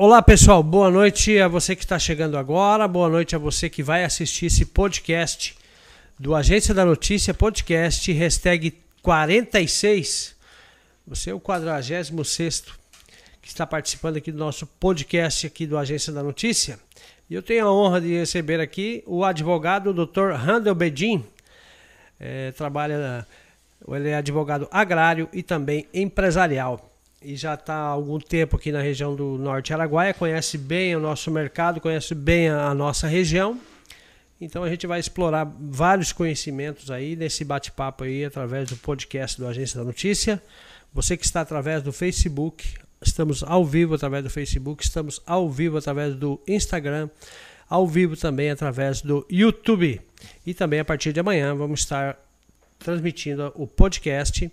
Olá pessoal, boa noite a você que está chegando agora, boa noite a você que vai assistir esse podcast do Agência da Notícia, podcast hashtag 46. Você é o 46 que está participando aqui do nosso podcast aqui do Agência da Notícia. E eu tenho a honra de receber aqui o advogado Dr. Randall Bedin. É, trabalha, ele é advogado agrário e também empresarial e já está há algum tempo aqui na região do Norte Araguaia, conhece bem o nosso mercado, conhece bem a, nossa região. Então a gente vai explorar vários conhecimentos aí nesse bate-papo aí através do podcast do Agência da Notícia. Você que está através do Facebook, estamos ao vivo através do Facebook, estamos ao vivo através do Instagram, ao vivo também através do YouTube. E também a partir de amanhã vamos estar transmitindo o podcast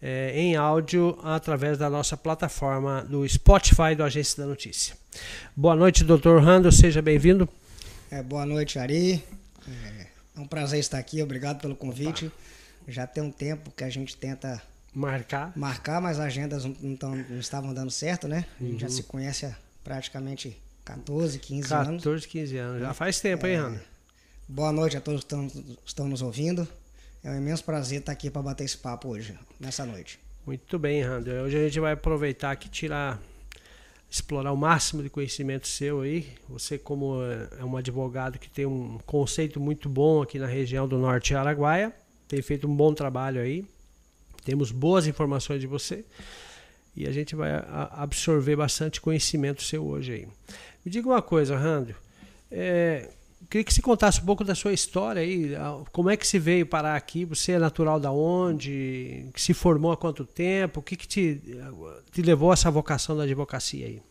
é, em áudio através da nossa plataforma do Spotify do Agência da Notícia. Boa noite, doutor Rando, seja bem-vindo. É, boa noite, Ari. É, é um prazer estar aqui, obrigado pelo convite. Opa. Já tem um tempo que a gente tenta marcar, marcar mas as agendas não, tão, não estavam dando certo, né? A gente uhum. já se conhece há praticamente 14, 15 14, anos. 14, 15 anos, já faz tempo, é, hein, Rando? Boa noite a todos que estão, estão nos ouvindo. É um imenso prazer estar aqui para bater esse papo hoje, nessa noite. Muito bem, Randy. Hoje a gente vai aproveitar aqui tirar explorar o máximo de conhecimento seu aí. Você como é um advogado que tem um conceito muito bom aqui na região do Norte Araguaia, tem feito um bom trabalho aí. Temos boas informações de você e a gente vai absorver bastante conhecimento seu hoje aí. Me diga uma coisa, Randy. É, queria que você contasse um pouco da sua história aí. Como é que se veio parar aqui? Você é natural da onde? Se formou há quanto tempo? O que, que te, te levou a essa vocação da advocacia aí?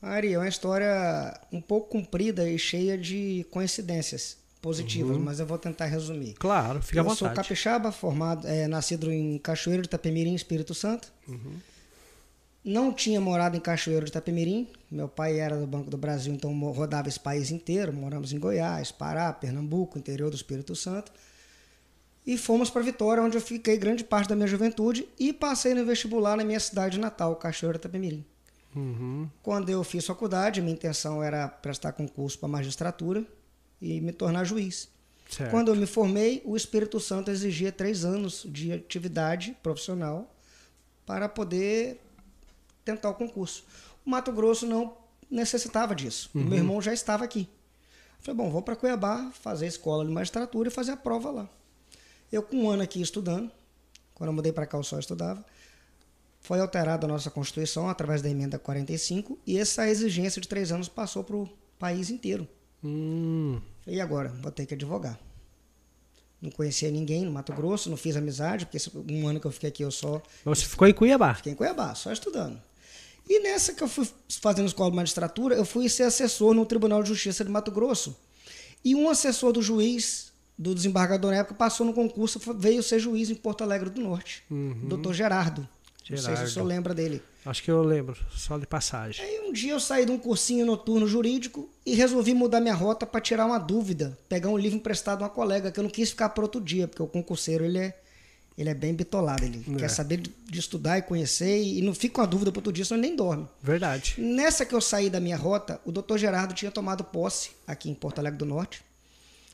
Ari, é uma história um pouco comprida e cheia de coincidências positivas, uhum. mas eu vou tentar resumir. Claro, fica eu à vontade. Eu sou capixaba, formado, é, nascido em Cachoeiro de Itapemirim, Espírito Santo. Uhum. Não tinha morado em Cachoeiro de Itapemirim. Meu pai era do Banco do Brasil, então rodava esse país inteiro. Moramos em Goiás, Pará, Pernambuco, interior do Espírito Santo. E fomos para Vitória, onde eu fiquei grande parte da minha juventude e passei no vestibular na minha cidade natal, Cachoeiro de Itapemirim. Uhum. Quando eu fiz faculdade, minha intenção era prestar concurso para magistratura e me tornar juiz. Certo. Quando eu me formei, o Espírito Santo exigia três anos de atividade profissional para poder tentar o concurso. O Mato Grosso não necessitava disso. Uhum. O meu irmão já estava aqui. Eu falei, bom, vou para Cuiabá fazer a escola de magistratura e fazer a prova lá. Eu, com um ano aqui estudando, quando eu mudei para cá, eu só estudava, foi alterada a nossa Constituição através da emenda 45 e essa exigência de três anos passou para o país inteiro. Hum. E agora? Vou ter que advogar. Não conhecia ninguém no Mato Grosso, não fiz amizade, porque um ano que eu fiquei aqui eu só. Você ficou em Cuiabá? Fiquei em Cuiabá, só estudando. E nessa que eu fui fazendo escola de magistratura, eu fui ser assessor no Tribunal de Justiça de Mato Grosso. E um assessor do juiz, do desembargador na época, passou no concurso, veio ser juiz em Porto Alegre do Norte. Uhum. Doutor Gerardo. Gerardo. Não sei se o senhor lembra dele. Acho que eu lembro, só de passagem. Aí um dia eu saí de um cursinho noturno jurídico e resolvi mudar minha rota para tirar uma dúvida, pegar um livro emprestado de uma colega, que eu não quis ficar para outro dia, porque o concurseiro ele é ele é bem bitolado. Ele é. quer saber de estudar e conhecer e, não fica com a dúvida para outro dia, senão ele nem dorme. Verdade. Nessa que eu saí da minha rota, o doutor Gerardo tinha tomado posse aqui em Porto Alegre do Norte.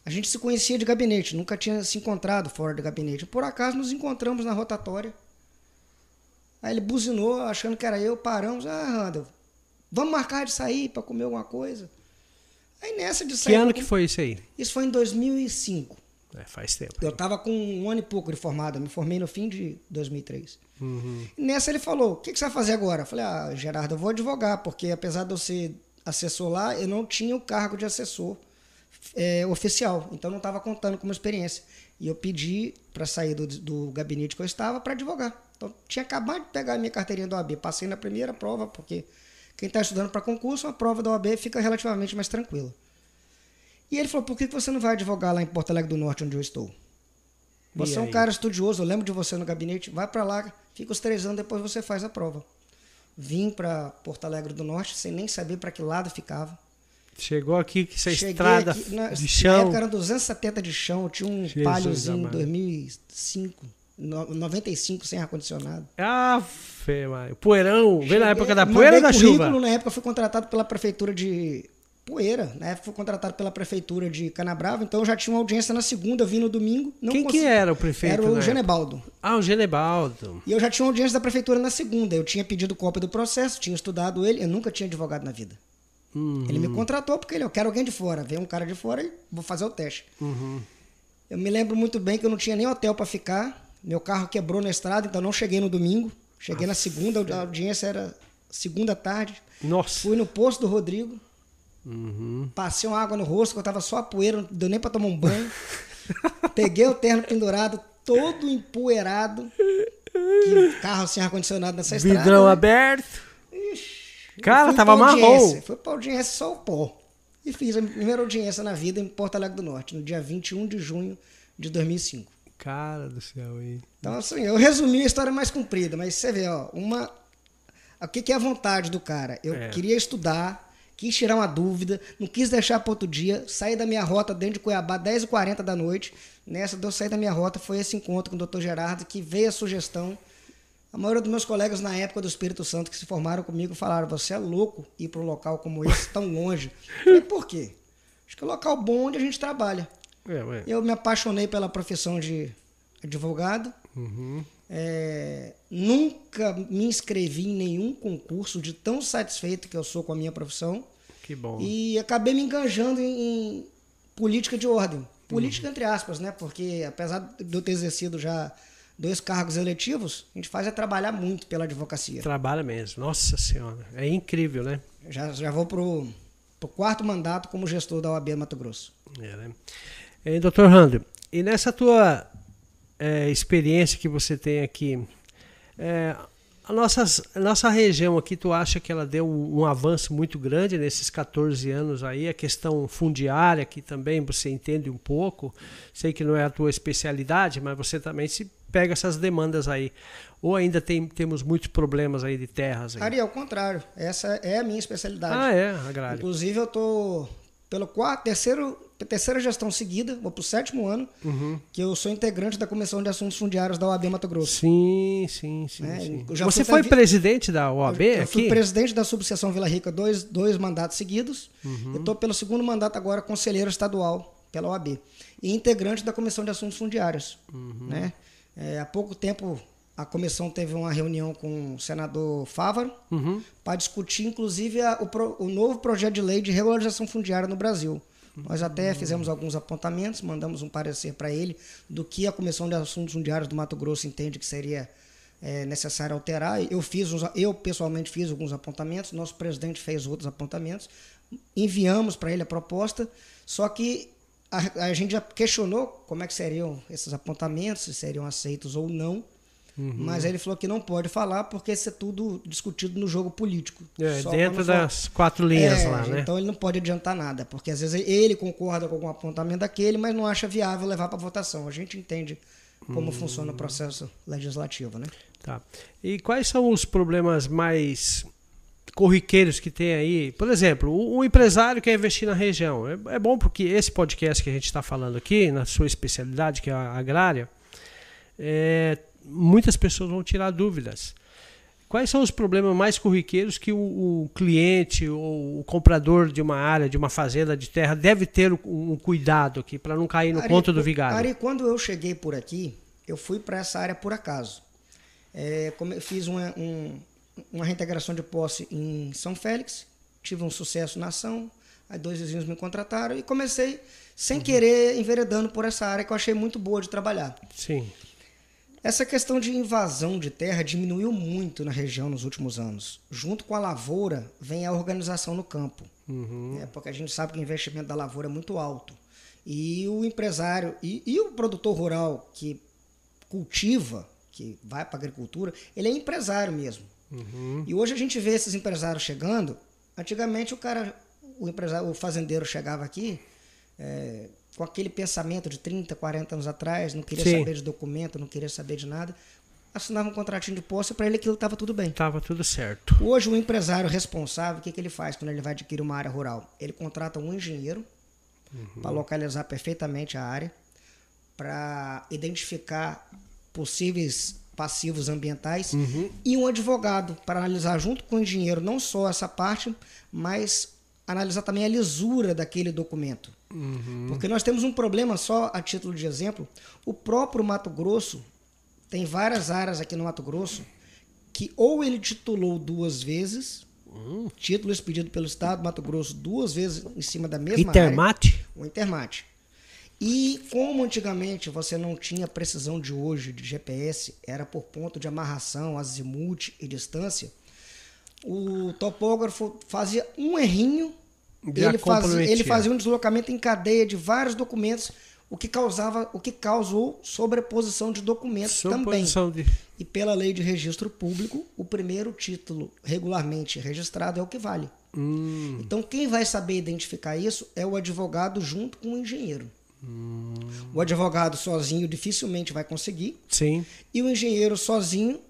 A gente se conhecia de gabinete, nunca tinha se encontrado fora do gabinete. Por acaso nos encontramos na rotatória. Aí ele buzinou, achando que era eu, paramos. Ah, Randall, vamos marcar de sair para comer alguma coisa. Aí nessa de sair. Que ano que foi isso aí? Isso foi em 2005. É, faz tempo. Eu estava com um ano e pouco de formado, eu me formei no fim de 2003. Uhum. Nessa ele falou: O que, que, você vai fazer agora? Eu falei: Ah, Gerardo, eu vou advogar, porque apesar de eu ser assessor lá, eu não tinha o cargo de assessor é, oficial, então não estava contando com uma experiência. E eu pedi para sair do, do gabinete que eu estava para advogar. Então tinha acabado de pegar a minha carteirinha da OAB, passei na primeira prova, porque quem está estudando para concurso, a prova da OAB fica relativamente mais tranquila. E ele falou: por que você não vai advogar lá em Porto Alegre do Norte, onde eu estou? Você é um cara estudioso, eu lembro de você no gabinete, vai para lá, fica os três anos, depois você faz a prova. Vim para Porto Alegre do Norte, sem nem saber para que lado ficava. Chegou aqui que essa Cheguei estrada aqui, na, de chão. Na época eram 270 de chão, tinha um palhozinho em 2005. 95 sem ar-condicionado. Ah, fé, mano. Poeirão. Veio na época da poeira ou da chuva? Na época fui contratado pela prefeitura de Poeira. Na época eu fui contratado pela prefeitura de Canabrava, então eu já tinha uma audiência na segunda, vim no domingo. Não Quem que consegui- era o prefeito? Era o época? Genebaldo. Ah, o Genebaldo. E eu já tinha uma audiência da prefeitura na segunda. Eu tinha pedido cópia do processo, tinha estudado ele, eu nunca tinha advogado na vida. Uhum. Ele me contratou porque ele, eu quero alguém de fora. Vem um cara de fora e vou fazer o teste. Uhum. Eu me lembro muito bem que eu não tinha nem hotel para ficar. Meu carro quebrou na estrada, então não cheguei no domingo. Cheguei na segunda, a audiência era segunda tarde. Nossa. Fui no posto do Rodrigo, Uhum. passei uma água no rosto, que eu tava só a poeira, não deu nem para tomar um banho. Peguei o terno pendurado, todo empoeirado. Que carro sem ar-condicionado nessa estrada. Vidrão né? aberto. Ixi, Cara, tava pra marrom. Fui pra audiência só o pó. E fiz a primeira audiência na vida em Porto Alegre do Norte, no dia 21 de junho de 2005. Cara do céu, hein? Então, assim, eu resumi a história mais comprida, mas você vê, ó, uma. O que, que é a vontade do cara? Eu É. queria estudar, quis tirar uma dúvida, não quis deixar para outro dia, saí da minha rota dentro de Cuiabá, 10h40 da noite. Nessa de eu sair da minha rota foi esse encontro com o Dr. Gerardo, que veio a sugestão. A maioria dos meus colegas na época do Espírito Santo que se formaram comigo falaram: você é louco ir para um local como esse, tão longe. Eu falei, por quê? Acho que é um local bom onde a gente trabalha. É. Eu me apaixonei pela profissão de advogado. Uhum. É, nunca me inscrevi em nenhum concurso de tão satisfeito que eu sou com a minha profissão. Que bom. E acabei me enganjando em, em política de ordem. Uhum. Política entre aspas, né? Porque apesar de eu ter exercido já dois cargos eletivos, a gente faz é trabalhar muito pela advocacia. Trabalha mesmo. Nossa senhora. É incrível, né? Já, já vou pro, pro quarto mandato como gestor da OAB Mato Grosso. É, né? E, doutor Rando, e nessa tua é, experiência que você tem aqui, é, a, nossas, a nossa região aqui, tu acha que ela deu um, um avanço muito grande nesses 14 anos aí? A questão fundiária, que também você entende um pouco, sei que não é a tua especialidade, mas você também se pega essas demandas aí. Ou ainda tem, temos muitos problemas aí de terras aí? Ari, ao contrário, essa é a minha especialidade. Ah, é, agrário. Inclusive, eu tô pelo quarto, terceiro, terceira gestão seguida, vou pro sétimo ano, Uhum. que eu sou integrante da Comissão de Assuntos Fundiários da OAB Mato Grosso. Sim, sim, sim. É, sim. Você foi presidente da OAB eu, eu aqui? fui presidente da subseção Vila Rica dois, dois mandatos seguidos. Uhum. Eu estou pelo segundo mandato agora conselheiro estadual pela OAB. E integrante da Comissão de Assuntos Fundiários. Uhum. Né? É, há pouco tempo a comissão teve uma reunião com o senador Fávaro Uhum. para discutir, inclusive, a- o, pro- o novo projeto de lei de regularização fundiária no Brasil. Nós até fizemos alguns apontamentos, mandamos um parecer para ele do que a Comissão de Assuntos Fundiários do Mato Grosso entende que seria é, necessário alterar. Eu fiz, uns- eu pessoalmente fiz alguns apontamentos, nosso presidente fez outros apontamentos, enviamos para ele a proposta, só que a, a gente já questionou como é que seriam esses apontamentos, se seriam aceitos ou não. Uhum. Mas ele falou que não pode falar porque isso é tudo discutido no jogo político. É, dentro das quatro linhas É, lá, né? Então ele não pode adiantar nada, porque às vezes ele concorda com algum apontamento daquele, mas não acha viável levar para votação. A gente entende como funciona o processo legislativo, né? Tá. E quais são os problemas mais corriqueiros que tem aí? Por exemplo, o, o empresário quer investir na região. É, é bom porque esse podcast que a gente está falando aqui, na sua especialidade, que é a agrária, é, muitas pessoas vão tirar dúvidas. Quais são os problemas mais corriqueiros que o, o cliente ou o comprador de uma área, de uma fazenda de terra, deve ter um, um cuidado aqui para não cair no Ari, conto do vigário? Ari, quando eu cheguei por aqui, eu fui para essa área por acaso. É, fiz uma, um- uma reintegração de posse em São Félix, tive um sucesso na ação, aí dois vizinhos me contrataram e comecei, sem Uhum. querer, enveredando por essa área que eu achei muito boa de trabalhar. Sim. Essa questão de invasão de terra diminuiu muito na região nos últimos anos. Junto com a lavoura, vem a organização no campo. Uhum. né? porque a gente sabe que o investimento da lavoura é muito alto. E o empresário e, e o produtor rural que cultiva, que vai para a agricultura, ele é empresário mesmo. Uhum. E hoje a gente vê esses empresários chegando. Antigamente o cara, o empresário, o fazendeiro chegava aqui é, com aquele pensamento de 30, 40 anos atrás, não queria Sim. saber de documento, não queria saber de nada. Assinava um contratinho de posse para ele aquilo estava tudo bem. Tava tudo certo. Hoje o empresário responsável, o que, que ele faz quando ele vai adquirir uma área rural? Ele contrata um engenheiro para localizar perfeitamente a área, para identificar possíveis passivos ambientais e um advogado para analisar junto com o engenheiro não só essa parte, mas analisar também a lisura daquele documento. Porque nós temos um problema só a título de exemplo, o próprio Mato Grosso tem várias áreas aqui no Mato Grosso que ou ele titulou duas vezes, título expedido pelo Estado do Mato Grosso duas vezes em cima da mesma área, Intermate? o Intermate. E como antigamente você não tinha precisão de hoje de GPS, era por ponto de amarração, azimuth e distância, o topógrafo fazia um errinho, ele fazia, comprometia. ele fazia um deslocamento em cadeia de vários documentos, o que causava, o que causou sobreposição de documentos também. Suposição de... E pela lei de registro público, o primeiro título regularmente registrado é o que vale. Hum, Então, quem vai saber identificar isso é o advogado junto com o engenheiro. O advogado sozinho dificilmente vai conseguir, sim. e o engenheiro sozinho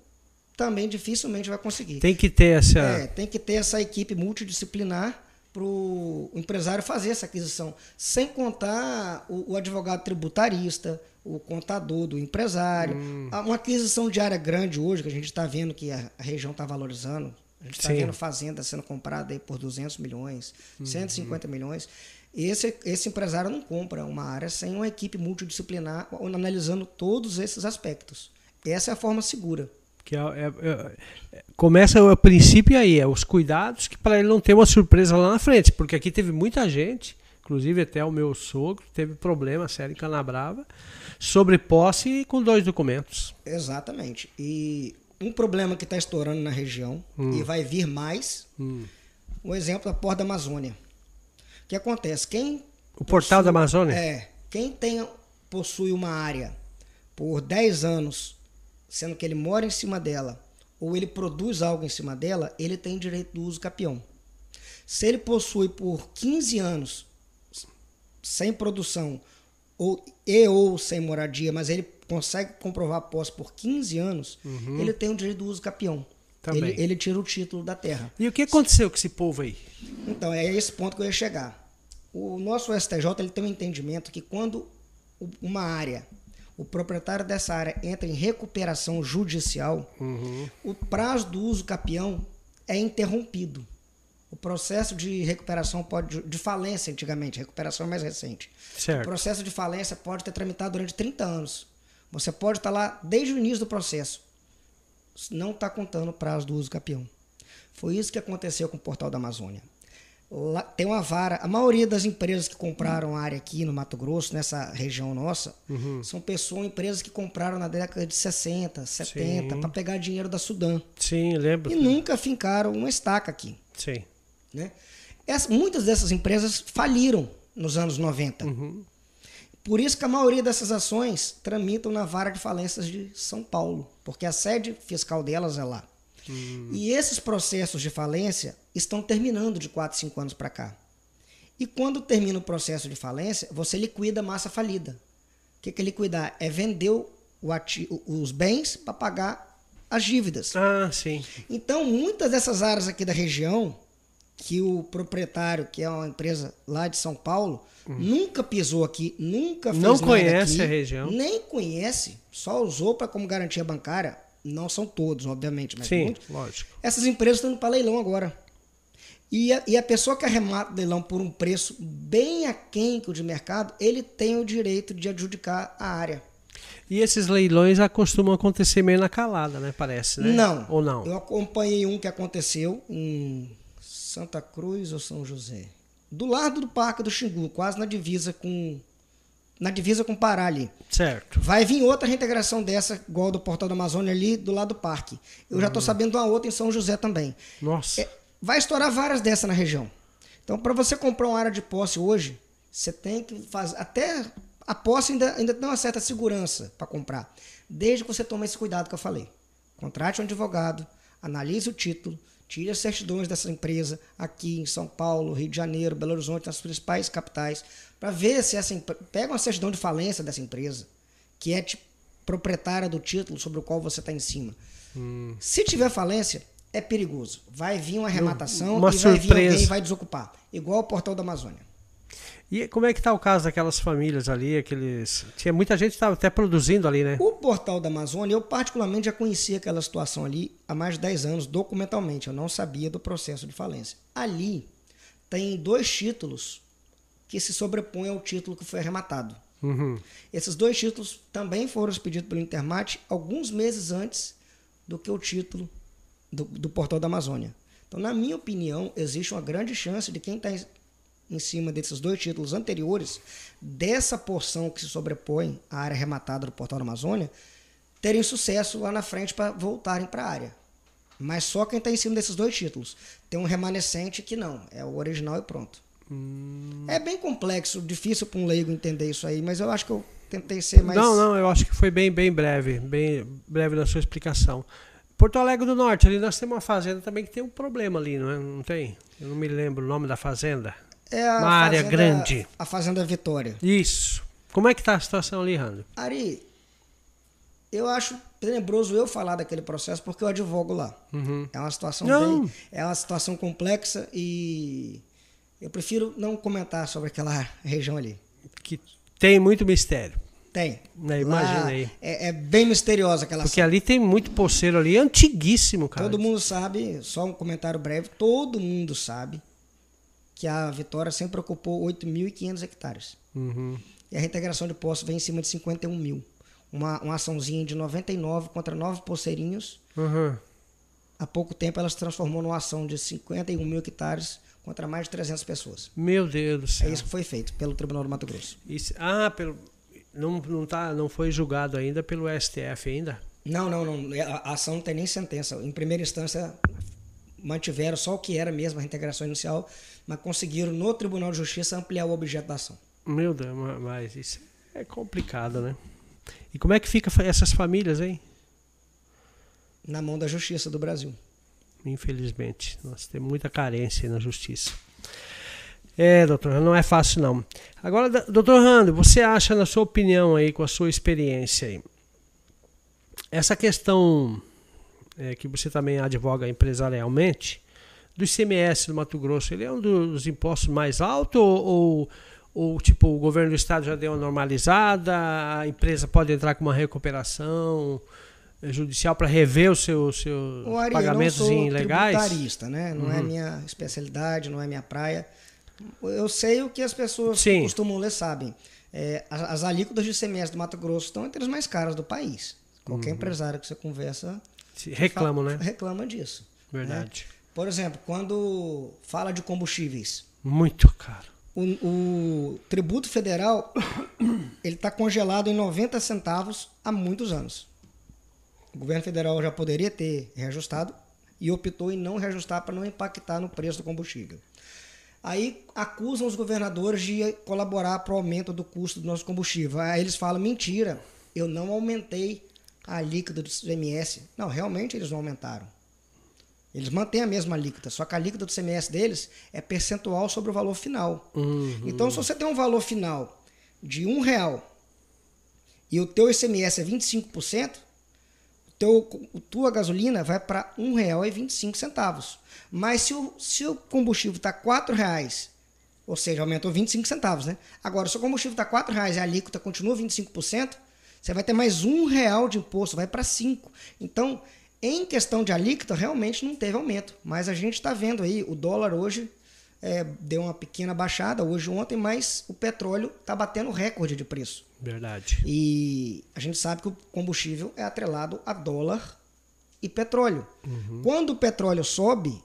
também dificilmente vai conseguir. Tem que ter essa. É, tem que ter essa equipe multidisciplinar para o empresário fazer essa aquisição. Sem contar o, o advogado tributarista, o contador do empresário. Hum. A- Uma aquisição de área grande hoje, que a gente está vendo que a, a região está valorizando. A gente está vendo fazenda sendo comprada aí por 200 milhões, Uhum. 150 milhões. Esse, esse empresário não compra uma área sem uma equipe multidisciplinar analisando todos esses aspectos. Essa é a forma segura. Que é, é- é- começa o princípio aí, é os cuidados que para ele não ter uma surpresa lá na frente, porque aqui teve muita gente, inclusive até o meu sogro teve problema sério em Canabrava, sobre posse com dois documentos. Exatamente. E um problema que está estourando na região e vai vir mais, Hum. um exemplo da Porta da Amazônia. O que acontece? Quem O portal da Amazônia? é, quem tem, possui uma área por 10 anos, sendo que ele mora em cima dela, ou ele produz algo em cima dela, ele tem direito do uso capião. Se ele possui por 15 anos sem produção ou e ou sem moradia, mas ele consegue comprovar a posse por 15 anos, ele tem o direito do uso capião. Também. Ele, ele tira o título da terra. E o que aconteceu com esse povo aí? Então, é esse ponto que eu ia chegar. O nosso STJ ele tem um entendimento que quando uma área, o proprietário dessa área entra em recuperação judicial, o prazo do uso capião é interrompido. O processo de recuperação pode de falência antigamente, recuperação é mais recente. O Certo. processo de falência pode ter tramitado durante 30 anos. Você pode estar lá desde o início do processo. Não está contando o prazo do uso capião. Foi isso que aconteceu com o Portal da Amazônia. Lá tem uma vara. A maioria das empresas que compraram área aqui no Mato Grosso, nessa região nossa, são pessoas, empresas que compraram na década de 60, 70, Sim. para pegar dinheiro da Sudã. Sim, lembro. E nunca fincaram uma estaca aqui. Sim. Né? Essa- muitas dessas empresas faliram nos anos 90. Por isso que a maioria dessas ações tramitam na vara de falências de São Paulo, porque a sede fiscal delas é lá. E esses processos de falência estão terminando de 4, 5 anos para cá. E quando termina o processo de falência, você liquida a massa falida. O que que é liquidar? É vender os bens para pagar as dívidas. Ah, sim. Então, muitas dessas áreas aqui da região, que o proprietário, que é uma empresa lá de São Paulo, nunca pisou aqui, nunca fez Não conhece aqui, a região. Nem conhece, só usou para como garantia bancária. Não são todos, obviamente, mas Sim, muitos. lógico. Essas empresas estão indo para leilão agora. E a, e a pessoa que arremata o leilão por um preço bem aquém que o de mercado, ele tem o direito de adjudicar a área. E esses leilões ah, costumam acontecer meio na calada, né? Parece, né? Não. Ou não? Eu acompanhei um que aconteceu em Santa Cruz ou São José. Do lado do Parque do Xingu, quase na divisa com na divisa com Pará ali. Certo. Vai vir outra reintegração dessa, igual do Portal da Amazônia ali do lado do parque. Eu já estou sabendo de uma outra em São José também. Nossa. É, vai estourar várias dessas na região. Então, para você comprar uma área de posse hoje, você tem que fazer. Até a posse ainda, ainda tem uma certa segurança para comprar. Desde que você tome esse cuidado que eu falei. Contrate um advogado, analise o título, tire as certidões dessa empresa aqui em São Paulo, Rio de Janeiro, Belo Horizonte, nas principais capitais, para ver se essa pega uma certidão de falência dessa empresa, que é tipo, proprietária do título sobre o qual você está em cima. Se tiver falência, é perigoso. Vai vir uma arrematação Uma e vai vir surpresa. alguém e vai desocupar. Igual o portal da Amazônia. E como é que está o caso daquelas famílias ali, aqueles... Tinha muita gente que estava até produzindo ali, né? O portal da Amazônia, eu particularmente já conhecia aquela situação ali há mais de 10 anos, documentalmente. Eu não sabia do processo de falência. Ali tem dois títulos que se sobrepõem ao título que foi arrematado. Uhum. Esses dois títulos também foram expedidos pelo Intermat alguns meses antes do que o título do, do portal da Amazônia. Então, na minha opinião, existe uma grande chance de quem está em cima desses dois títulos anteriores, dessa porção que se sobrepõe à área arrematada do Portal da Amazônia, terem sucesso lá na frente para voltarem para a área. Mas só quem está em cima desses dois títulos. Tem um remanescente que não, é o original e pronto. Hum. É bem complexo, difícil para um leigo entender isso aí, mas eu acho que eu tentei ser mais. Não, não, eu acho que foi bem, bem breve, bem breve na sua explicação. Porto Alegre do Norte, ali nós temos uma fazenda também que tem um problema ali, não é? Não tem? Eu não me lembro o nome da fazenda. É a Uma área fazenda- grande. A Fazenda Vitória. Isso. Como é que tá a situação ali, Rando? Ari, eu acho tenebroso eu falar daquele processo porque eu advogo lá. Uhum. É uma situação bem, é uma situação complexa e eu prefiro não comentar sobre aquela região ali. Que tem muito mistério. Tem. É, imagina aí. É, é bem misteriosa aquela Porque ali tem muito poceiro ali, antiguíssimo, cara. Todo mundo sabe, só um comentário breve, todo mundo sabe que a Vitória sempre ocupou 8.500 hectares. Uhum. E a reintegração de poços vem em cima de 51 mil. Uma, uma açãozinha de 99 contra 9 poceirinhos. Uhum. Há pouco tempo ela se transformou numa ação de 51 mil hectares contra mais de 300 pessoas. Meu Deus do É céu. isso que foi feito pelo Tribunal do Mato Grosso. Isso- ah, pelo, não, não, tá, não foi julgado ainda pelo STF ainda? Não, não, não. A a ação não tem nem sentença. Em primeira instância, mantiveram só o que era mesmo a reintegração inicial, mas conseguiram no Tribunal de Justiça ampliar o objeto da ação. Meu Deus, ma- mas isso é complicado, né? E como é que fica essas famílias, hein? Na mão da Justiça do Brasil. Infelizmente, nós temos muita carência na justiça. É, doutor, não é fácil não. Agora, doutor Rando, você acha, na sua opinião aí, com a sua experiência aí, essa questão é, que você também advoga empresarialmente, do ICMS do Mato Grosso, ele é um dos impostos mais altos ou, ou, ou, tipo, o governo do estado já deu uma normalizada, a empresa pode entrar com uma recuperação judicial para rever os seus, seus Ari, pagamentos eu não sou ilegais? tributarista, né? Não é Uhum. minha especialidade, não é minha praia. Eu sei o que as pessoas Sim. costumam ler sabem. É, as, as alíquotas de ICMS do Mato Grosso estão entre as mais caras do país. Qualquer empresário que você conversa Se Reclamam, fa- Uhum. né? reclama disso. Verdade. Por exemplo, quando fala de combustíveis, Muito caro. o, o tributo federal ele está congelado em 90 centavos há muitos anos. O governo federal já poderia ter reajustado e optou em não reajustar para não impactar no preço do combustível. Aí acusam os governadores de colaborar para o aumento do custo do nosso combustível. Aí eles falam: mentira, eu não aumentei a alíquota do CMS. Não, realmente eles não aumentaram. Eles mantêm a mesma alíquota, só que a alíquota do CMS deles é percentual sobre o valor final. Uhum. Então, se você tem um valor final de um real e o teu ICMS é 25%, o teu, tua gasolina vai para R$ 1,25. Mas se o, se o combustível está R$ reais, ou seja, aumentou 25 centavos, né? Agora, se o combustível está R$ reais e a alíquota continua 25%, você vai ter mais um real de imposto, vai para 5. Então, em questão de alíquota, realmente não teve aumento. Mas a gente está vendo aí, o dólar hoje é, deu uma pequena baixada, hoje ontem, mas o petróleo está batendo recorde de preço. Verdade. E a gente sabe que o combustível é atrelado a dólar e petróleo. Quando o petróleo sobe,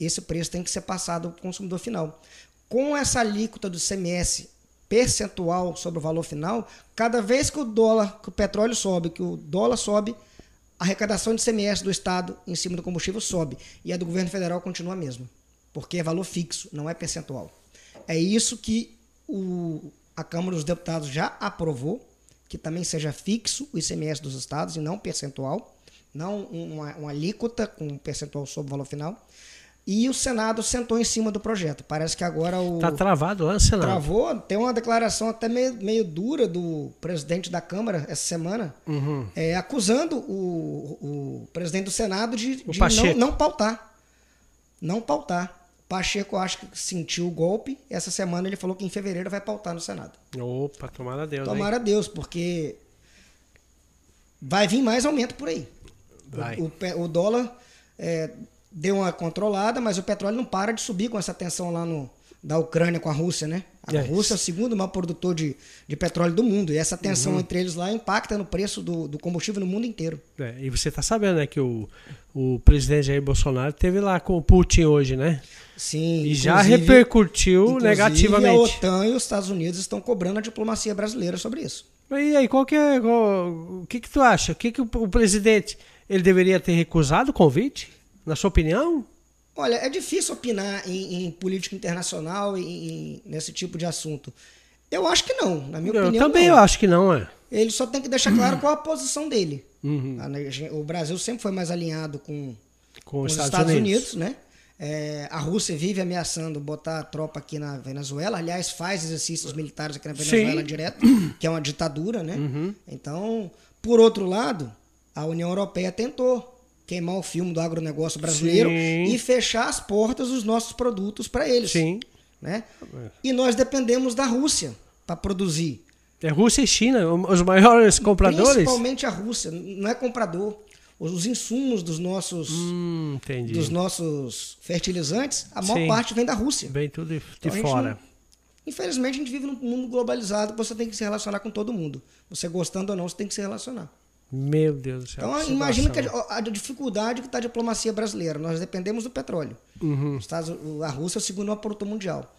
esse preço tem que ser passado ao consumidor final. Com essa alíquota do CMS percentual sobre o valor final, cada vez que o dólar, que o petróleo sobe, que o dólar sobe, a arrecadação de CMS do Estado em cima do combustível sobe. E a do governo federal continua a mesma. Porque é valor fixo, não é percentual. É isso que o, a Câmara dos Deputados já aprovou, que também seja fixo o ICMS dos estados e não percentual, não uma, uma alíquota com percentual sobre o valor final. E o Senado sentou em cima do projeto. Parece que agora o. Tá travado lá no Senado. Travou, tem uma declaração até meio, meio dura do presidente da Câmara essa semana, Uhum. é, acusando o, o presidente do Senado de, de não, não pautar. Não pautar. Pacheco acho que sentiu o golpe. Essa semana ele falou que em fevereiro vai pautar no Senado. Opa, tomara Deus. Tomara hein? Deus, porque vai vir mais aumento por aí. Vai. O, o, o dólar é, deu uma controlada, mas o petróleo não para de subir com essa tensão lá no, da Ucrânia com a Rússia, né? A É. Rússia é o segundo maior produtor de, de petróleo do mundo. E essa Uhum. tensão entre eles lá impacta no preço do, do combustível no mundo inteiro. É, e você tá sabendo, né, que o, o presidente Jair Bolsonaro teve lá com o Putin hoje, né? Sim, E já repercutiu negativamente. A OTAN e os Estados Unidos estão cobrando a diplomacia brasileira sobre isso. E aí, qual que é. qual- o que, que tu acha? O que, que o, o presidente ele deveria ter recusado o convite? Na sua opinião? Olha, é difícil opinar em, em política internacional e em- nesse tipo de assunto. Eu acho que não, na minha eu opinião. também não. eu acho que não, é. Ele só tem que deixar claro qual a posição dele. Uhum. O Brasil sempre foi mais alinhado com, Com com os os Estados, Estados, Unidos. Unidos, né? É, a Rússia vive ameaçando botar a tropa aqui na Venezuela. Aliás, faz exercícios militares aqui na Venezuela Sim. direto, que é uma ditadura, né? Uhum. Então, por outro lado, a União Europeia tentou queimar o filme do agronegócio brasileiro Sim. e fechar as portas dos nossos produtos para eles. Sim. Né? E nós dependemos da Rússia para produzir. É Rússia e China, os maiores compradores? Principalmente a Rússia, não é comprador. Os os insumos dos nossos, Hum, dos nossos fertilizantes, a maior Sim. parte vem da Rússia. Vem tudo de, Então, fora. não- Infelizmente, a gente vive num mundo globalizado, você tem que se relacionar com todo mundo. Você gostando ou não, você tem que se relacionar. Meu Deus do céu. Então, imagina que a, a dificuldade que está a diplomacia brasileira. Nós dependemos do petróleo. Uhum. Os Estados- a Rússia é o segundo maior produtor mundial.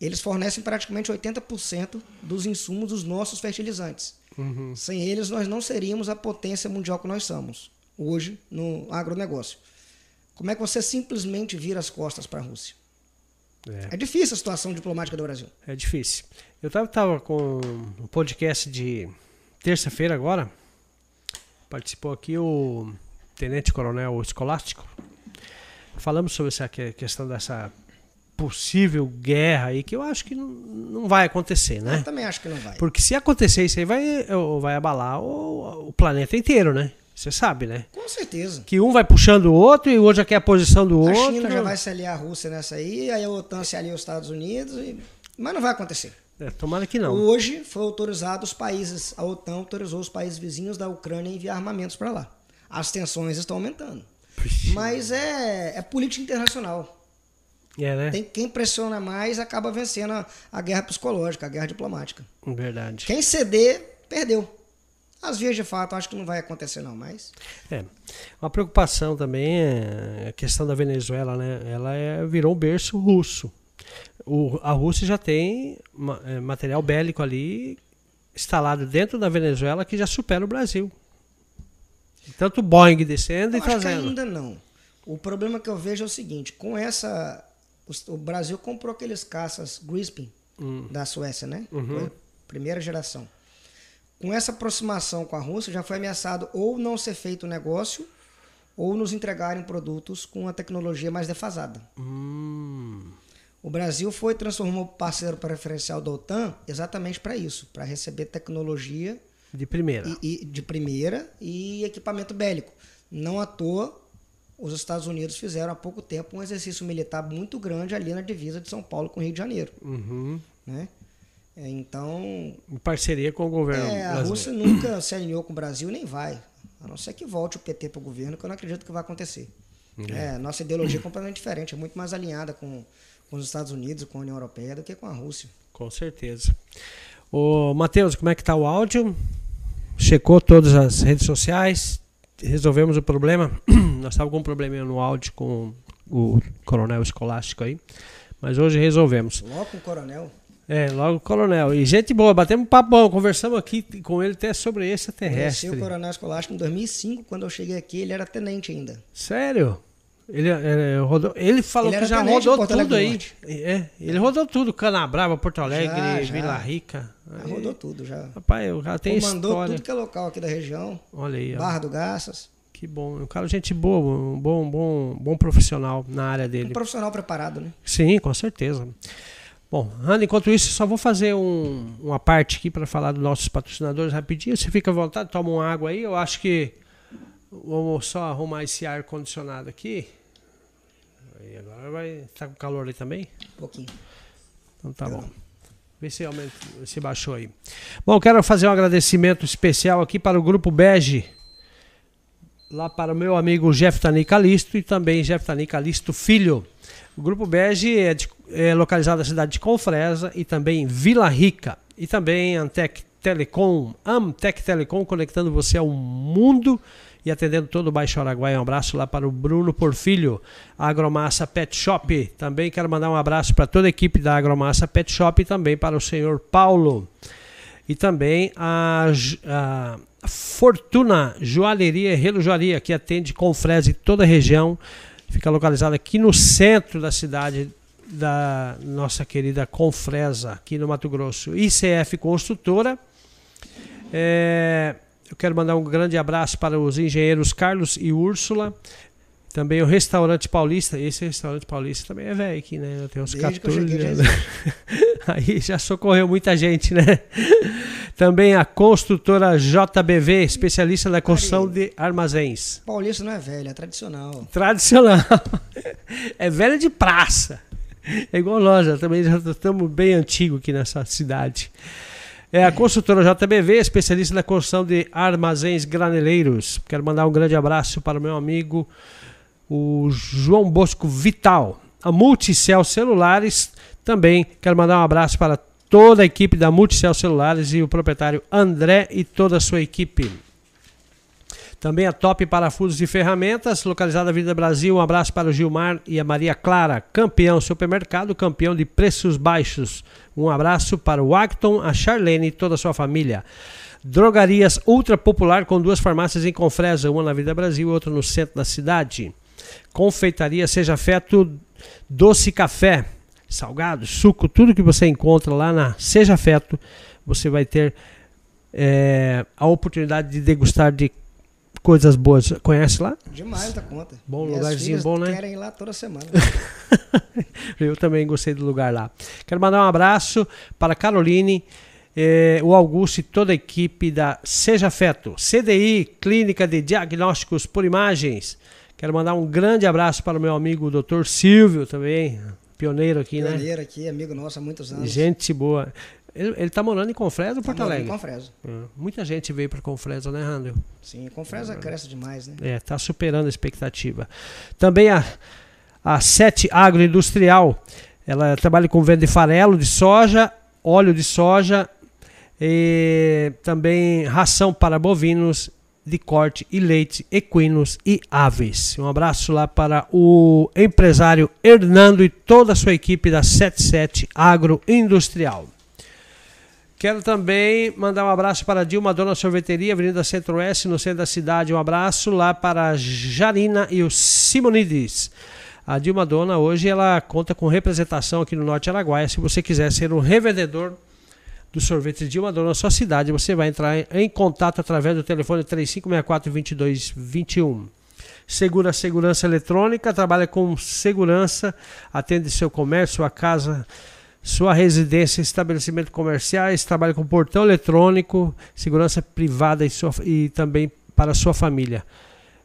Eles fornecem praticamente 80% dos insumos dos nossos fertilizantes. Uhum. Sem eles, nós não seríamos a potência mundial que nós somos hoje no agronegócio. Como é que você simplesmente vira as costas para a Rússia? É. É difícil a situação diplomática do Brasil. É difícil. Eu tava, tava com um podcast de terça-feira agora. Participou aqui o Tenente Coronel Escolástico. Falamos sobre essa que- questão dessa possível guerra aí, que eu acho que não, vai acontecer, né? Eu também acho que não vai. Porque se acontecer isso aí, vai, vai abalar o, o planeta inteiro, né? Você sabe, né? Com certeza. Que um vai puxando o outro e o outro já quer a posição do A outro. China já vai se aliar à Rússia nessa aí, aí a OTAN se alia aos Estados Unidos, e- mas não vai acontecer. É, tomara que não. Hoje foi autorizado os países, a OTAN autorizou os países vizinhos da Ucrânia a enviar armamentos para lá. As tensões estão aumentando. Mas é, é política internacional. É, né? Tem, quem pressiona mais acaba vencendo a, a guerra psicológica, a guerra diplomática. Verdade. Quem ceder, perdeu. Às vias de fato, acho que não vai acontecer não, mas É. Uma preocupação também é a questão da Venezuela, né? Ela é, virou um berço russo. O, a Rússia já tem é, material bélico ali instalado dentro da Venezuela que já supera o Brasil. Tanto Boeing descendo eu e acho trazendo. ainda não. O problema que eu vejo é o seguinte, com essa... O Brasil comprou aqueles caças Grispin Hum. da Suécia, né? Uhum. Primeira geração. Com essa aproximação com a Rússia, já foi ameaçado ou não ser feito o negócio ou nos entregarem produtos com a tecnologia mais defasada. Hum. O Brasil foi transformou o parceiro preferencial da OTAN exatamente para isso, para receber tecnologia De primeira. e, e- de primeira e equipamento bélico. Não à toa, os Estados Unidos fizeram há pouco tempo um exercício militar muito grande ali na divisa de São Paulo com o Rio de Janeiro. Uhum. Né? É, Então, Em parceria com o governo é, a. Rússia nunca se alinhou com o Brasil nem vai. A não ser que volte o PT para o governo, que eu não acredito que vai acontecer. É, nossa ideologia é completamente diferente, é muito mais alinhada com, com os Estados Unidos, com a União Europeia, do que com a Rússia. Com certeza. Ô, Matheus, como é que tá o áudio? Checou todas as redes sociais? Resolvemos o problema? Nós estávamos com um probleminha no áudio com o coronel escolástico aí. Mas hoje resolvemos. Logo com o coronel. É, logo o coronel. E gente boa, batemos um papo bom, conversamos aqui com ele até sobre Conheci extraterrestre. o coronel escolástico em 2005, quando eu cheguei aqui, ele era tenente ainda. Sério? Ele, é, rodou, ele falou Ele que já rodou tudo Alegre aí. É, ele rodou tudo, Canabrava, Porto Alegre, Já, já. Vila Rica. Já Aí, rodou tudo, já. Rapaz, o cara tem Comandou história. tudo que é local aqui da região. Olha aí, ó. Barra do Garças. Que bom. Um cara, gente boa, um bom, bom, bom profissional na área Um dele. profissional preparado, né? Sim, com certeza. Bom, Ana, enquanto isso, só vou fazer um- uma parte aqui para falar dos nossos patrocinadores rapidinho. Você fica à vontade, toma uma água aí. Eu acho que vamos só arrumar esse ar condicionado aqui. Aí agora vai. Tá com calor aí também? Um pouquinho. Então tá bom. Vê se, aumenta, se baixou aí. Bom, quero fazer um agradecimento especial aqui para o Grupo Bege, lá para o meu amigo Jeff Tani Calisto e também Jeff Tani Calisto Filho. O Grupo Bege é, de, é localizado na cidade de Confresa e também em Vila Rica. E também Antec Telecom, Amtec Telecom, conectando você ao mundo e atendendo todo o Baixo Araguaia. Um abraço lá para o Bruno Porfilho, Agromassa Pet Shop. Também quero mandar um abraço para toda a equipe da Agromassa Pet Shop e também para o senhor Paulo. E também a, a Fortuna Joalheria e Relojoaria, que atende com frese toda a região. Fica localizada aqui no centro da cidade da nossa querida Confresa, aqui no Mato Grosso. ICF Construtora. É, eu quero mandar um grande abraço para os engenheiros Carlos e Úrsula. Também o Restaurante Paulista. Esse Restaurante Paulista também é velho aqui, né? Tem uns Desde 14 que eu cheguei, anos. Aí já socorreu muita gente, né? Também a construtora JBV, especialista na construção de armazéns. Paulista não é velho, é tradicional. Tradicional. É velha de praça. É igual nós, já também já estamos bem antigo aqui nessa cidade. É a construtora JBV, especialista na construção de armazéns graneleiros. Quero mandar um grande abraço para o meu amigo, o João Bosco Vital. A Multicel Celulares também. Quero mandar um abraço para toda a equipe da Multicel Celulares e o proprietário André e toda a sua equipe. Também a Top Parafusos e Ferramentas, localizada na Avenida Brasil. Um abraço para o Gilmar e a Maria Clara, campeão supermercado, campeão de preços baixos. Um abraço para o Acton, a Charlene e toda a sua família. Drogarias Ultra Popular com duas farmácias em Confresa, uma na Avenida Brasil e outra no centro da cidade. Confeitaria Seja Feto, doce café, salgado, suco, tudo que você encontra lá na Seja Feto, você vai ter é, a oportunidade de degustar de coisas boas. Conhece lá? Demais da conta. Bom Minhas lugarzinho bom, né? querem ir lá toda semana. Eu também gostei do lugar lá. Quero mandar um abraço para a Caroline, eh, o Augusto e toda a equipe da Seja Feto, CDI, Clínica de Diagnósticos por Imagens. Quero mandar um grande abraço para o meu amigo Dr. Silvio também, pioneiro aqui, né? Pioneiro aqui, amigo nosso há muitos anos. Gente boa. Ele, ele tá morando em Confresa ou Tá Porto Alegre? em Confresa. É, Muita gente veio para Confresa, né, Randall? Sim, Confresa cresce demais, né? É, está superando a expectativa. Também a, a Sete Agroindustrial, ela trabalha com venda de farelo de soja, óleo de soja, e também ração para bovinos de corte e leite, equinos e aves. Um abraço lá para o empresário Hernando e toda a sua equipe da 77 Agroindustrial. Quero também mandar um abraço para a Dilma Dona Sorveteria, Avenida Centro-Oeste, no centro da cidade. Um abraço lá para a Jarina e o Simonides. A Dilma Dona hoje ela conta com representação aqui no Norte Araguaia. Se você quiser ser um revendedor do sorvete Dilma Dona na sua cidade, você vai entrar em contato através do telefone 3564-2221. Segura Segurança Eletrônica, trabalha com segurança, atende seu comércio, sua casa, sua residência, estabelecimento comerciais, trabalha com portão eletrônico, segurança privada e, sua- e também para sua família.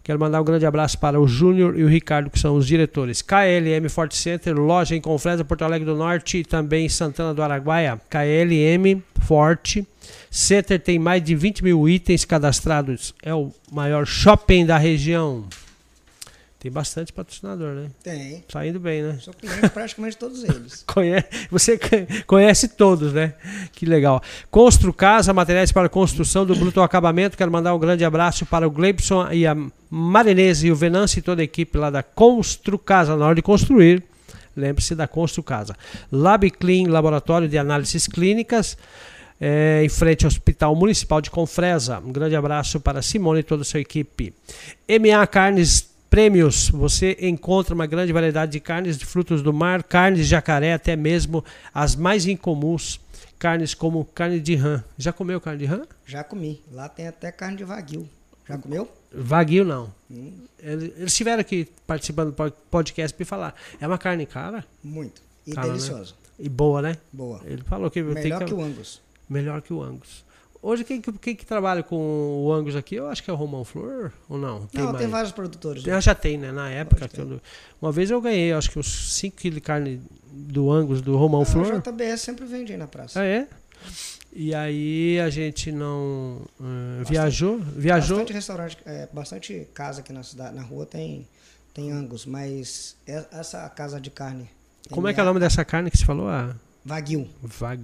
Quero mandar um grande abraço para o Júnior e o Ricardo, que são os diretores. KLM Forte Center, loja em Confresa, Porto Alegre do Norte e também em Santana do Araguaia. KLM Forte Center tem mais de 20 mil itens cadastrados. É o maior shopping da região. Tem bastante patrocinador, né? Tem. Tá indo bem, né? Sou cliente de praticamente todos eles. Conhece, você conhece todos, né? Que legal. Constru Casa, materiais para construção do bruto acabamento. Quero mandar um grande abraço para o Gleibson e a Marinese e o Venâncio e toda a equipe lá da Constru Casa. Na hora de construir, lembre-se da Constru Casa. Lab Clean, laboratório de análises clínicas. é, em frente ao Hospital Municipal de Confresa. Um grande abraço para Simone e toda a sua equipe. MA Carnes Prêmios, você encontra uma grande variedade de carnes de frutos do mar, carnes de jacaré, até mesmo as mais incomuns, carnes como carne de rã. Já comeu carne de rã? Já comi. Lá tem até carne de wagyu. Já comeu? Wagyu não. Hum, Eles estiveram aqui participando do pod- podcast para falar. É uma carne cara muito. E Cara, né? deliciosa. e boa, né? Boa. Ele falou que Melhor que que o Angus. melhor que o Angus. Hoje quem, que- quem que trabalha com o Angus aqui? Eu acho que é o Romão Flor, ou não? não, mais? tem vários produtores. Ah, já tem, né? Na época. Eu- uma vez eu ganhei, acho que uns 5 kg de carne do Angus, do Romão Ah, Flor. o JBS sempre vende aí na praça. Ah, é? E aí a gente não eh, viajou, viajou. Bastante restaurante, é, bastante casa aqui na cidade, na rua tem, tem Angus, mas é- essa casa de carne. Como é que é o MA, nome dessa carne que você falou? Ah, Wagyu,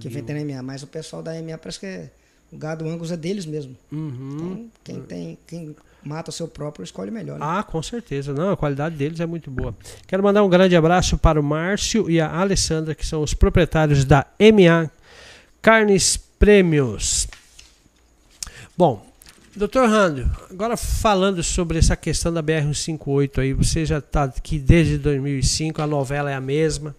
que vem na MA, mas o pessoal da MA parece que é- o gado Angus é deles mesmo. Uhum. Então, quem tem, quem mata o seu próprio escolhe melhor. Né? Ah, com certeza. Não, a qualidade deles é muito boa. Quero mandar um grande abraço para o Márcio e a Alessandra, que são os proprietários da MA Carnes Prêmios. Bom, doutor Rando, agora falando sobre essa questão da BR-158 aí, você já está aqui desde 2005, a novela é a mesma.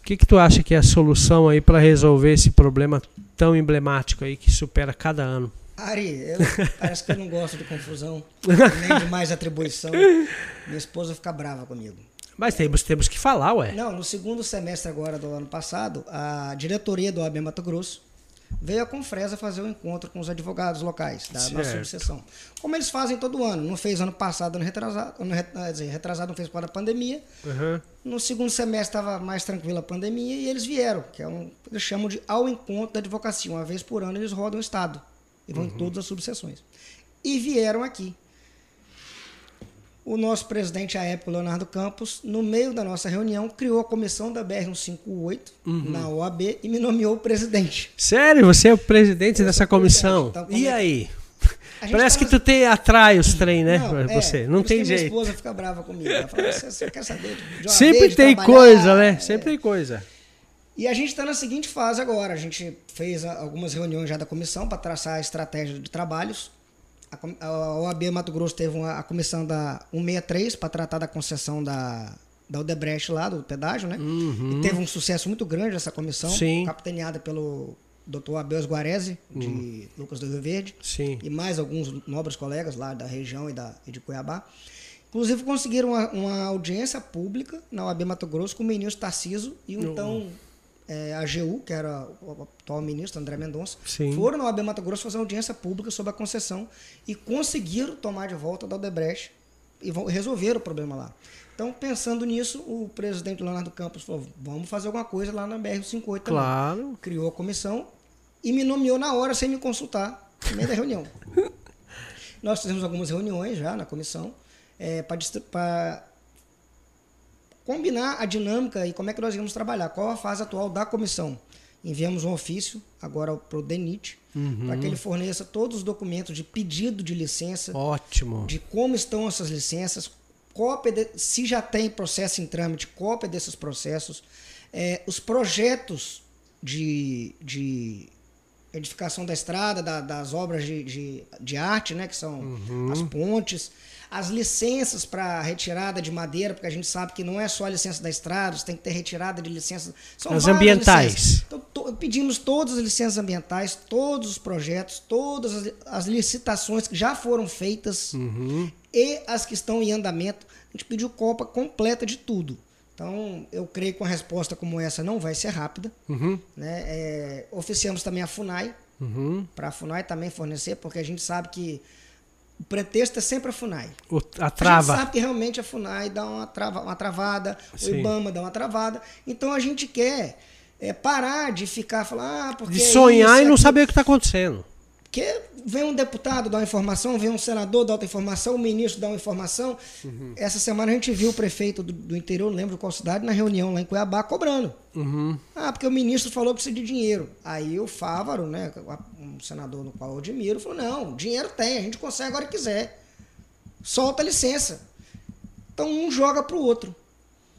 O que, que tu acha que é a solução aí para resolver esse problema tão emblemático aí que supera cada ano? Ari, eu, parece que eu não gosto de confusão, nem de mais atribuição. Minha esposa fica brava comigo. Mas temos, temos que falar, ué. Não, no segundo semestre agora do ano passado, a diretoria do AB Mato Grosso veio a Confresa fazer um encontro com os advogados locais da nossa Certo. subseção. Como eles fazem todo ano. Não fez ano passado, ano retrasado, ano ret- quer dizer, retrasado não fez por causa da pandemia. Uhum. No segundo semestre estava mais tranquila a pandemia e eles vieram, que é um, eles chamam de ao encontro da advocacia. Uma vez por ano eles rodam o estado e vão em todas as subseções. E vieram aqui. O nosso presidente à época, Leonardo Campos, no meio da nossa reunião, criou a comissão da BR-158 na OAB e me nomeou presidente. Sério, você é o presidente Eu dessa comissão. Então, e é- aí? Parece tá que tu tem, atrai os trem, né? Não, é, você. Não por isso tem que Minha jeito. esposa fica brava comigo. Ela fala, você, quer saber de OAB, Sempre de tem trabalhar?" coisa, né? É. Sempre tem coisa. E a gente está na seguinte fase agora. A gente fez algumas reuniões já da comissão para traçar a estratégia de trabalhos. A, OAB Mato Grosso teve uma, a comissão da 163 para tratar da concessão da, da Odebrecht lá, do pedágio, né? E teve um sucesso muito grande essa comissão, Uhum. Sim. capitaneada pelo Dr. Abel Guarese, de Lucas do Rio Verde Sim. e mais alguns nobres colegas lá da região e, da, e de Cuiabá. Inclusive conseguiram uma, uma audiência pública na OAB Mato Grosso com o ministro Tarciso e o então é, AGU, que era o atual ministro André Mendonça, Sim. foram na OAB Mato Grosso fazer uma audiência pública sobre a concessão e conseguiram tomar de volta da Odebrecht e resolver o problema lá. Então, pensando nisso, o presidente Leonardo Campos falou: vamos fazer alguma coisa lá na BR-58 também Claro. criou a comissão e me nomeou na hora sem me consultar no meio da reunião. Nós fizemos algumas reuniões já na comissão para combinar a dinâmica e como é que nós íamos trabalhar, qual a fase atual da comissão. Enviamos um ofício agora para o DENIT para que ele forneça todos os documentos de pedido de licença, Ótimo. de como estão essas licenças, cópia de, se já tem processo em trâmite, cópia desses processos, é, os projetos de, de edificação da estrada, da- das obras de, de, de arte, né, que são as pontes, as licenças para retirada de madeira, porque a gente sabe que não é só a licença da estrada, você tem que ter retirada de licença. São As ambientais. licenças. Então, to- pedimos todas as licenças ambientais, todos os projetos, todas as, as licitações que já foram feitas e as que estão em andamento. A gente pediu copa completa de tudo. Então, eu creio que uma resposta como essa não vai ser rápida. Uhum. Né? É, oficiamos também a FUNAI, Uhum. para a FUNAI também fornecer, porque a gente sabe que o pretexto é sempre a FUNAI. O- a A gente trava. sabe que realmente a FUNAI dá uma, trava, uma travada, o Sim. IBAMA dá uma travada. Então a gente quer é, parar de ficar falando, ah, porque. De sonhar isso, e não saber o que está acontecendo. Porque vem um deputado dar uma informação, vem um senador dar outra informação, o ministro dá uma informação. Uhum. Essa semana a gente viu o prefeito do, do interior, não lembro qual cidade, na reunião lá em Cuiabá, cobrando. Uhum. Ah, porque o ministro falou que precisa de dinheiro. Aí o Fávaro, né, um senador no qual eu admiro, falou: não, dinheiro tem, a gente consegue agora que quiser. Solta a licença. Então um joga para o outro.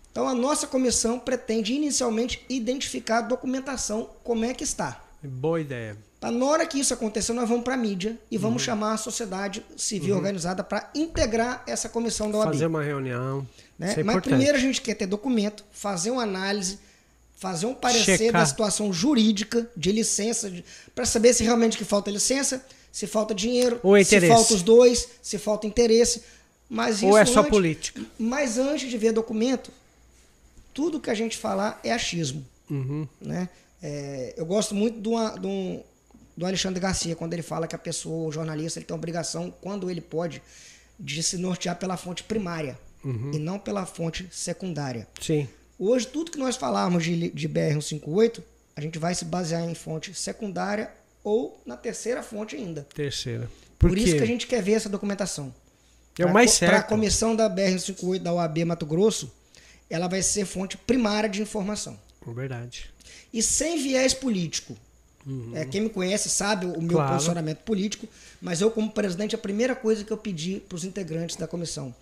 Então a nossa comissão pretende inicialmente identificar a documentação, como é que está. Boa ideia. Tá, na hora que isso acontecer, nós vamos para a mídia e Uhum. vamos chamar a sociedade civil organizada para integrar essa comissão da OAB. Fazer uma reunião. né? É Mas importante. primeiro a gente quer ter documento, fazer uma análise, fazer um parecer Checar. da situação jurídica de licença, para saber se realmente que falta licença, se falta dinheiro, Ou se falta os dois, se falta interesse. Mas Ou é só antes- política. Mas antes de ver documento, tudo que a gente falar é achismo Uhum. né? É, eu gosto muito de um, do Alexandre Garcia, quando ele fala que a pessoa, o jornalista, ele tem a obrigação, quando ele pode, de se nortear pela fonte primária e não pela fonte secundária. Sim. Hoje, tudo que nós falarmos de, de BR-158, a gente vai se basear em fonte secundária ou na terceira fonte ainda. Terceira. Por, isso que a gente quer ver essa documentação. É o mais Para a certo. comissão da BR-158 da OAB Mato Grosso, ela vai ser fonte primária de informação. Verdade. E sem viés político. É, quem me conhece sabe o meu Claro. posicionamento político, mas eu, como presidente, a primeira coisa que eu pedi para os integrantes da comissão: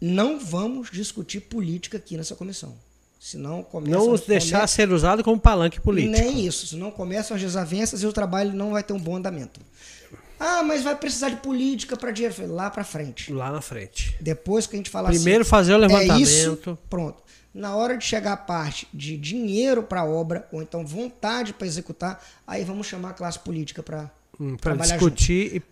não vamos discutir política aqui nessa comissão. Senão começa Não os deixar ser usado como palanque político. Nem isso, senão começam as desavenças e o trabalho não vai ter um bom andamento. Ah, mas vai precisar de política para dinheiro. Lá para frente. Lá na frente. Depois que a gente falar Primeiro assim, fazer o é levantamento. isso, pronto. Na hora de chegar a parte de dinheiro para obra, ou então vontade para executar, aí vamos chamar a classe política para Hum, trabalhar discutir. e-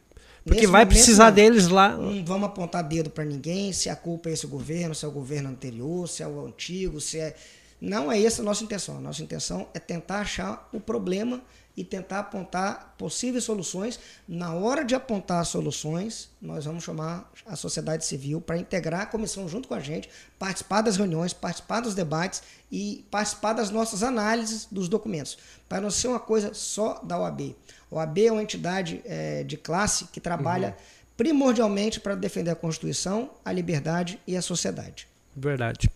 Porque Nesse vai momento, precisar deles lá. junto. Não vamos apontar dedo para ninguém, se a culpa é esse governo, se é o governo anterior, se é o antigo, se é. Não é essa a nossa intenção. A nossa intenção é tentar achar o problema e tentar apontar possíveis soluções. Na hora de apontar soluções, nós vamos chamar a sociedade civil para integrar a comissão junto com a gente, participar das reuniões, participar dos debates e participar das nossas análises dos documentos, para não ser uma coisa só da OAB. A OAB é uma entidade eh, de classe que trabalha primordialmente para defender a Constituição, a liberdade e a sociedade. Verdade.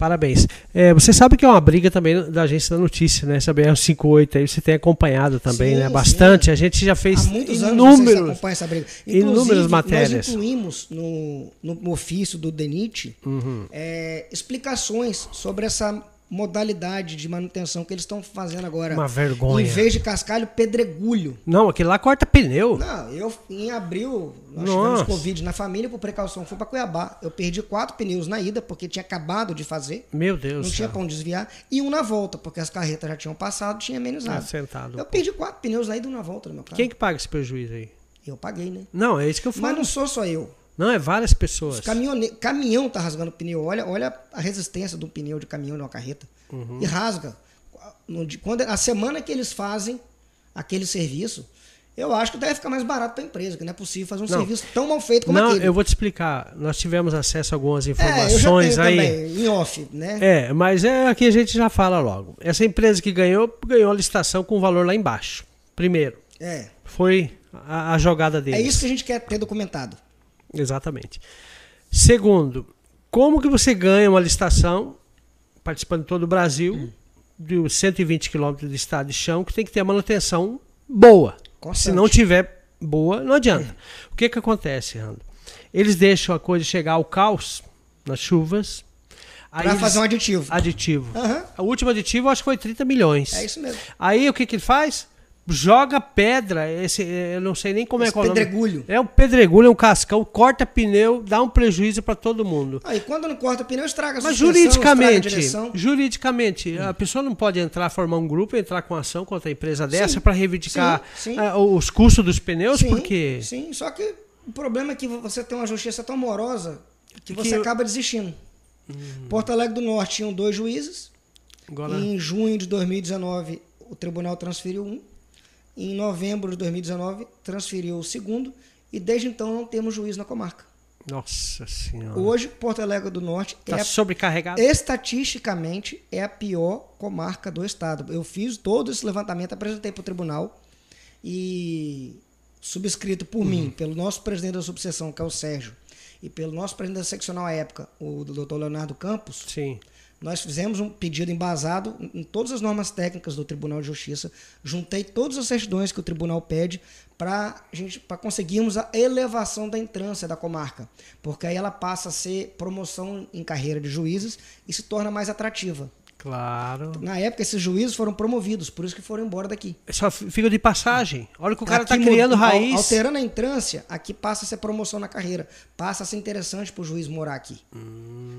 Parabéns. É, você sabe que é uma briga também da agência da notícia, né? Essa BR-58 aí você tem acompanhado também, Sim, né? sim. Bastante. A gente já fez Há muitos anos inúmeros. acompanham essa briga. inúmeras matérias. Nós incluímos no, no ofício do DENIT Uhum. eh, explicações sobre essa modalidade de manutenção que eles estão fazendo agora. Uma vergonha. Em vez de cascalho, pedregulho. Não, aquele lá corta pneu. Não, eu em abril nós Nossa. tivemos Covid na família, por precaução fui para Cuiabá. Eu perdi quatro pneus na ida, porque tinha acabado de fazer. Meu Deus. Não do tinha pra onde desviar. E um na volta, porque as carretas já tinham passado, tinha amenizado. Ah, sentado. Eu perdi quatro pneus na ida e um na volta no meu carro. Quem que paga esse prejuízo aí? Eu paguei, né? Não, é isso que eu falo. Mas não sou só eu. Não, é várias pessoas. Caminhone... Caminhão tá rasgando pneu. Olha, olha a resistência do pneu de caminhão de uma carreta. Uhum. E rasga. Quando, a semana que eles fazem aquele serviço, eu acho que deve ficar mais barato para a empresa, que não é possível fazer um Não. serviço tão mal feito como Não, aquele. eu vou te explicar. Nós tivemos acesso a algumas É, informações tenho aí. também, em off, né? É, mas é aqui a gente já fala logo. Essa empresa que ganhou, ganhou a licitação com o valor lá embaixo. Primeiro, É. foi a, a jogada É deles. isso que a gente quer ter documentado. Exatamente. Segundo, como que você ganha uma licitação, participando de todo o Brasil, de 120 quilômetros de estado de chão, que tem que ter a manutenção boa. Constante. Se não tiver boa, não adianta. O que que acontece, Rando? Eles deixam a coisa chegar ao caos nas chuvas. aí eles- fazer um aditivo. aditivo. Aham. O último aditivo acho que foi 30 milhões. É isso mesmo. Aí o que, que ele faz? Joga pedra, esse, eu não sei nem como é Esse que é o nome. pedregulho. É um pedregulho, é um cascão, corta pneu, dá um prejuízo para todo mundo. Aí quando não corta pneu, estraga a Mas suspensão, estraga a juridicamente, juridicamente, a pessoa não pode entrar, formar um grupo, entrar com ação contra a empresa dessa para reivindicar Sim, sim. ah, os custos dos pneus, Sim, porque Sim, só que o problema é que você tem uma justiça tão morosa que você Que eu- acaba desistindo. Porto Alegre do Norte tinham dois juízes. agora Em junho de 2019, o tribunal transferiu um. Em novembro de 2019, transferiu o segundo. E desde então não temos juiz na comarca. nossa senhora, Hoje, Porto Alegre do Norte tá é sobrecarregado. estatisticamente é a pior comarca do estado. Eu fiz todo esse levantamento, apresentei para o tribunal e subscrito por mim, pelo nosso presidente da subseção, que é o Sérgio, e pelo nosso presidente da seccional à época, o doutor Leonardo Campos, Sim. Nós fizemos um pedido embasado em todas as normas técnicas do Tribunal de Justiça, juntei todas as certidões que o tribunal pede para gente para conseguirmos a elevação da entrância da comarca, porque aí ela passa a ser promoção em carreira de juízes e se torna mais atrativa. Claro. Na época esses juízes foram promovidos, por isso que foram embora daqui. Só fica de passagem. Olha que o cara tá mu- criando raiz. Alterando a entrância, aqui passa a ser promoção na carreira. Passa a ser interessante para o juiz morar aqui.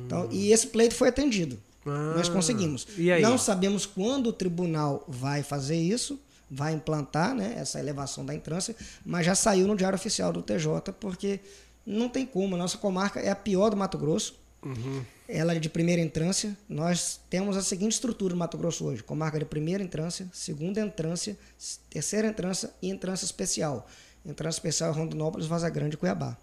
Então, e esse pleito foi atendido. Ah, Nós conseguimos. e? Não sabemos quando o tribunal vai fazer isso, vai implantar né, essa elevação da entrância, mas já saiu no Diário Oficial do TJ, porque não tem como. A nossa comarca é a pior do Mato Grosso. Uhum. Ela é de primeira entrância. Nós temos a seguinte estrutura no Mato Grosso hoje: comarca de primeira entrância, segunda entrância, terceira entrância e entrância especial. Entrância especial é Rondonópolis, Vaza Grande e Cuiabá.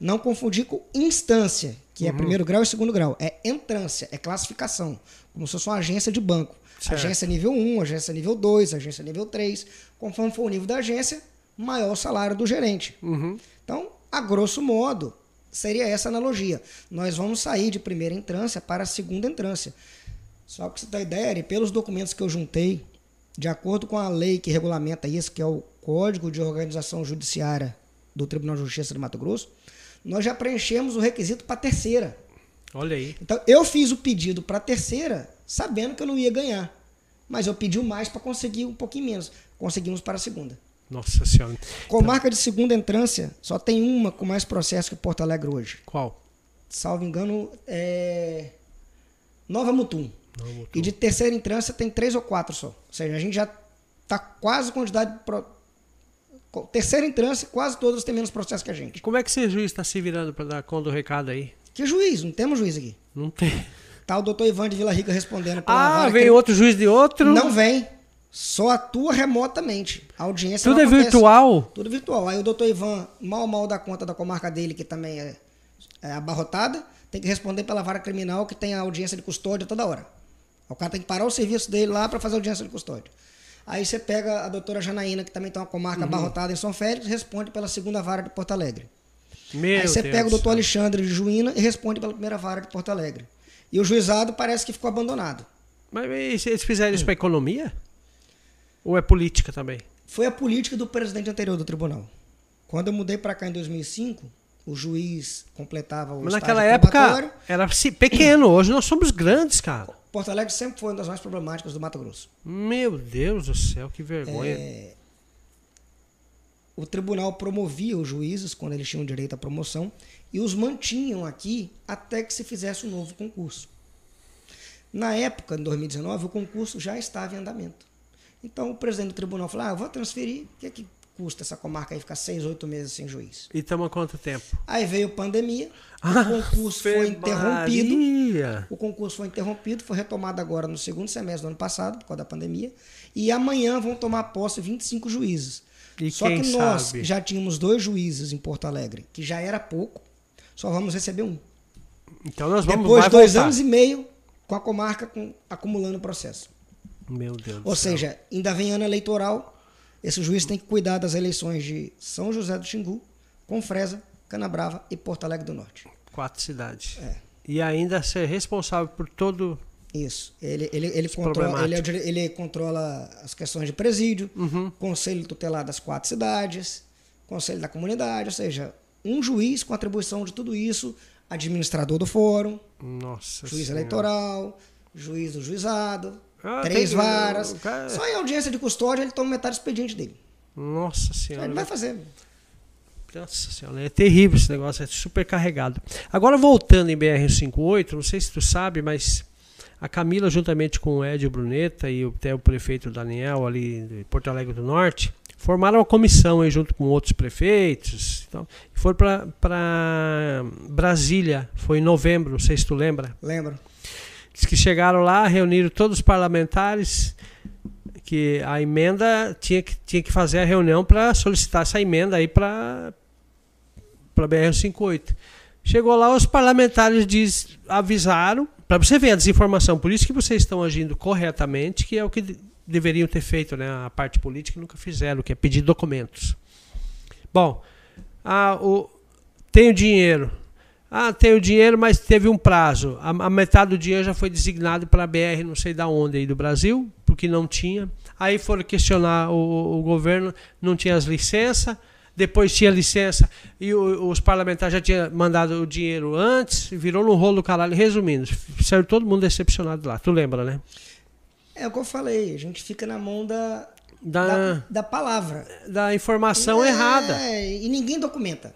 Não confundir com instância, que é uhum. primeiro grau e segundo grau. É entrância, é classificação. Como se fosse uma agência de banco. Certo. Agência nível 1, agência nível 2, agência nível 3. Conforme for o nível da agência, maior o salário do gerente. Uhum. Então, a grosso modo, seria essa analogia. Nós vamos sair de primeira entrância para a segunda entrância. Só para você ter ideia, pelos documentos que eu juntei, de acordo com a lei que regulamenta isso, que é o Código de Organização Judiciária do Tribunal de Justiça de Mato Grosso, nós já preenchemos o requisito para a terceira. Olha aí. Então, eu fiz o pedido para a terceira, sabendo que eu não ia ganhar. Mas eu pedi mais para conseguir um pouquinho menos. Conseguimos para a segunda. Nossa Senhora. Comarca de segunda entrância, só tem uma com mais processo que Porto Alegre hoje. Qual? Salvo engano, é. Nova Mutum. Nova Mutum. E de terceira entrância tem três ou quatro só. Ou seja, a gente já tá quase quantidade. Terceira entrância, quase todas têm menos processo que a gente. Como é que esse juiz está se virando para dar conta do recado aí? Que juiz? Não temos juiz aqui. Não tem. Tá o doutor Ivan de Vila Rica respondendo. Ah, vem outro juiz de outro? Não vem. Só atua remotamente. A audiência Tudo é acontece. virtual? Tudo virtual. Aí o doutor Ivan, mal mal dá conta da comarca dele, que também é, é abarrotada, tem que responder pela vara criminal que tem a audiência de custódia toda hora. O cara tem que parar o serviço dele lá para fazer audiência de custódia. Aí você pega a doutora Janaína, que também tem uma comarca uhum. abarrotada em São Félix, responde pela segunda vara de Porto Alegre. Meu Aí você Deus pega o doutor Alexandre de Juína e responde pela primeira vara de Porto Alegre. E o juizado parece que ficou abandonado. Mas eles fizeram isso para economia? Ou é política também? Foi a política do presidente anterior do tribunal. Quando eu mudei para cá em 2005, o juiz completava o Mas naquela época era pequeno, hoje nós somos grandes, cara. Porto Alegre sempre foi uma das mais problemáticas do Mato Grosso. Meu Deus do céu, que vergonha. É... O tribunal promovia os juízes quando eles tinham direito à promoção e os mantinham aqui até que se fizesse um novo concurso. Na época, em 2019, o concurso já estava em andamento. Então o presidente do tribunal falou: ah, eu vou transferir, o que, é que custa essa comarca aí ficar seis, oito meses sem juiz? E estamos há quanto tempo? Aí veio pandemia, ah, o concurso foi interrompido. O concurso foi interrompido, foi retomado agora no segundo semestre do ano passado, por causa da pandemia. E amanhã vão tomar posse 25 juízes. E Só que nós sabe? já tínhamos dois juízes em Porto Alegre, que já era pouco só vamos receber um. Então nós vamos Depois de dois voltar. anos e meio com a comarca com, acumulando o processo. Meu Deus Ou seja, ainda vem ano eleitoral, esse juiz tem que cuidar das eleições de São José do Xingu, Confresa, Canabrava e Porto Alegre do Norte. Quatro cidades. É. E ainda ser responsável por todo. Isso. Ele, ele, ele, controla, ele, é ele, controla as questões de presídio, uhum. conselho tutelar das quatro cidades, conselho da comunidade, ou seja, um juiz com atribuição de tudo isso, administrador do fórum, Nossa juiz senhora. eleitoral, juiz do juizado, ah, três tem, varas. Cara... Só em audiência de custódia ele toma metade do expediente dele. Nossa senhora. Ele vai fazer. Nossa senhora, é terrível esse negócio, é super carregado. Agora voltando em BR-58, não sei se tu sabe, mas a Camila, juntamente com o Edio Bruneta e até o prefeito Daniel ali de Porto Alegre do Norte, formaram uma comissão aí junto com outros prefeitos então, e foram para Brasília, foi em novembro, não sei se tu lembra. Lembro. Diz que chegaram lá, reuniram todos os parlamentares, que a emenda tinha que, tinha que fazer a reunião para solicitar essa emenda aí para para BR-58. Chegou lá, os parlamentares diz, avisaram, para você ver a desinformação, por isso que vocês estão agindo corretamente, que é o que deveriam ter feito, né? A parte política nunca fizeram, que é pedir documentos. Bom, ah, o, tem o dinheiro. Ah, tem o dinheiro, mas teve um prazo. A, a metade do dinheiro já foi designado para a BR, não sei da onde aí do Brasil, porque não tinha. Aí foram questionar o, o governo, não tinha as licenças. Depois tinha licença e os parlamentares já tinham mandado o dinheiro antes, virou no rolo do caralho. Resumindo, saiu todo mundo decepcionado lá. Tu lembra, né? É o que eu falei, a gente fica na mão da, da, da, da palavra. Da informação é, errada. E ninguém documenta.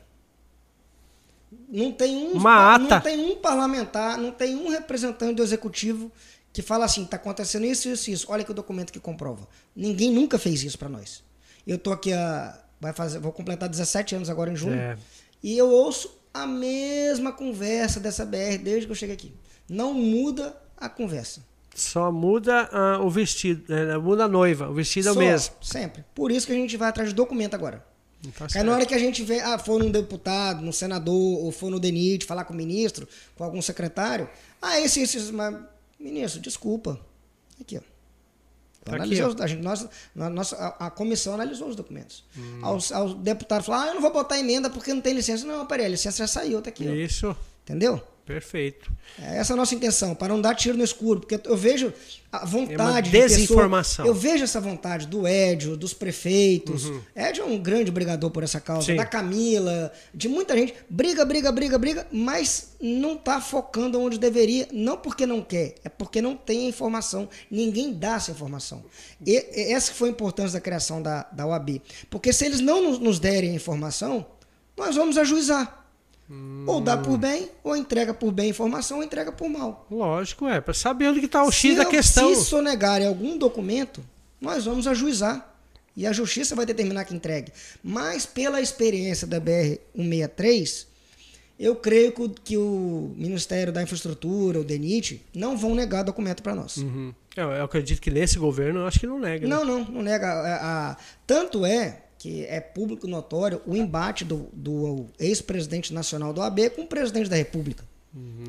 Não tem, um, Uma ata. não tem um parlamentar, não tem um representante do executivo que fala assim, está acontecendo isso, isso, isso. Olha que o documento que comprova. Ninguém nunca fez isso para nós. Eu tô aqui a vai fazer, vou completar 17 anos agora em junho. É. E eu ouço a mesma conversa dessa BR desde que eu cheguei aqui. Não muda a conversa. Só muda uh, o vestido, né? muda a noiva, o vestido é o Só, mesmo. Sempre. Por isso que a gente vai atrás de documento agora. Tá Aí na hora que a gente vê, ah, for num deputado, num senador, ou for no DENIT, falar com o ministro, com algum secretário, ah, esse, esse, esse mas, ministro, desculpa. Aqui, ó. Tá aqui, analisei ó. a, gente, nós, na nossa, a, a comissão analisou os documentos. Hum. Aos, aos deputados falaram, ah, eu não vou botar emenda porque não tem licença. Não, peraí, a licença já saiu, tá aqui, ó. Isso, Entendeu? Perfeito. É essa a nossa intenção, para não dar tiro no escuro, porque eu vejo a vontade. É de uma desinformação. pessoa- eu vejo essa vontade do Edio, dos prefeitos. Edio é um grande brigador por essa causa, Uhum. Sim. da Camila, de muita gente. Briga, briga, briga, briga, mas não tá focando onde deveria, não porque não quer, é porque não tem a informação. Ninguém dá essa informação. E, essa que foi a importância da criação da, da OAB. Porque se eles não nos derem a informação, nós vamos ajuizar. Ou dá por bem, ou entrega por bem a informação, ou entrega por mal. Lógico, é, para saber onde que tá o Se X da eu- questão. Se sonegarem algum documento, nós vamos ajuizar. E a justiça vai determinar que entregue. Mas pela experiência da BR-163, eu creio que o, que o Ministério da Infraestrutura, o DENIT, não vão negar documento para nós. Uhum. Eu, eu acredito que nesse governo eu acho que não nega. né? Não, não, não nega. A- a- tanto é que é público notório o embate do, do ex-presidente nacional do AB com o presidente da República.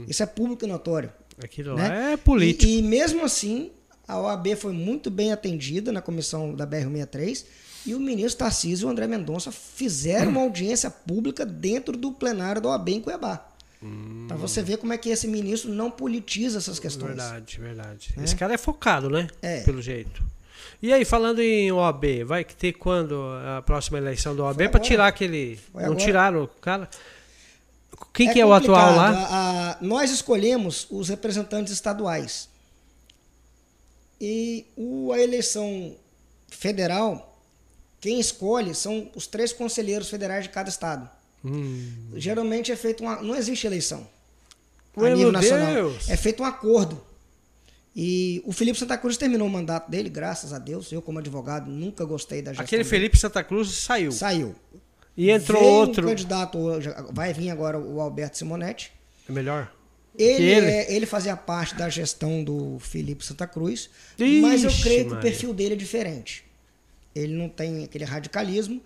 Isso é público notório. Aquilo né? lá é político. E, e mesmo assim, a OAB foi muito bem atendida na comissão da BR-63 e o ministro Tarcísio e o André Mendonça fizeram uma audiência pública dentro do plenário da OAB em Cuiabá. Para você ver como é que esse ministro não politiza essas questões. Verdade, verdade. Esse cara é focado, né? É. Pelo jeito. E aí, falando em OAB, vai ter quando a próxima eleição do OAB para tirar aquele. Foi não agora. tiraram o cara? Quem que é o atual lá? A- a- nós escolhemos os representantes estaduais. E o- a eleição federal, quem escolhe são os três conselheiros federais de cada estado. Hum. Geralmente é feito uma. Não existe eleição. A Ué, nível meu nacional. Deus. É feito um acordo. E o Felipe Santa Cruz terminou o mandato dele, graças a Deus. Eu, como advogado, nunca gostei da gestão. Aquele dele. Felipe Santa Cruz saiu. saiu. E entrou Veio outro. Um candidato, vai vir agora o Alberto Simonetti. É melhor? Ele, ele? é- ele fazia parte da gestão do Felipe Santa Cruz, Ixi, mas eu creio que o perfil dele é diferente. Ele não tem aquele radicalismo.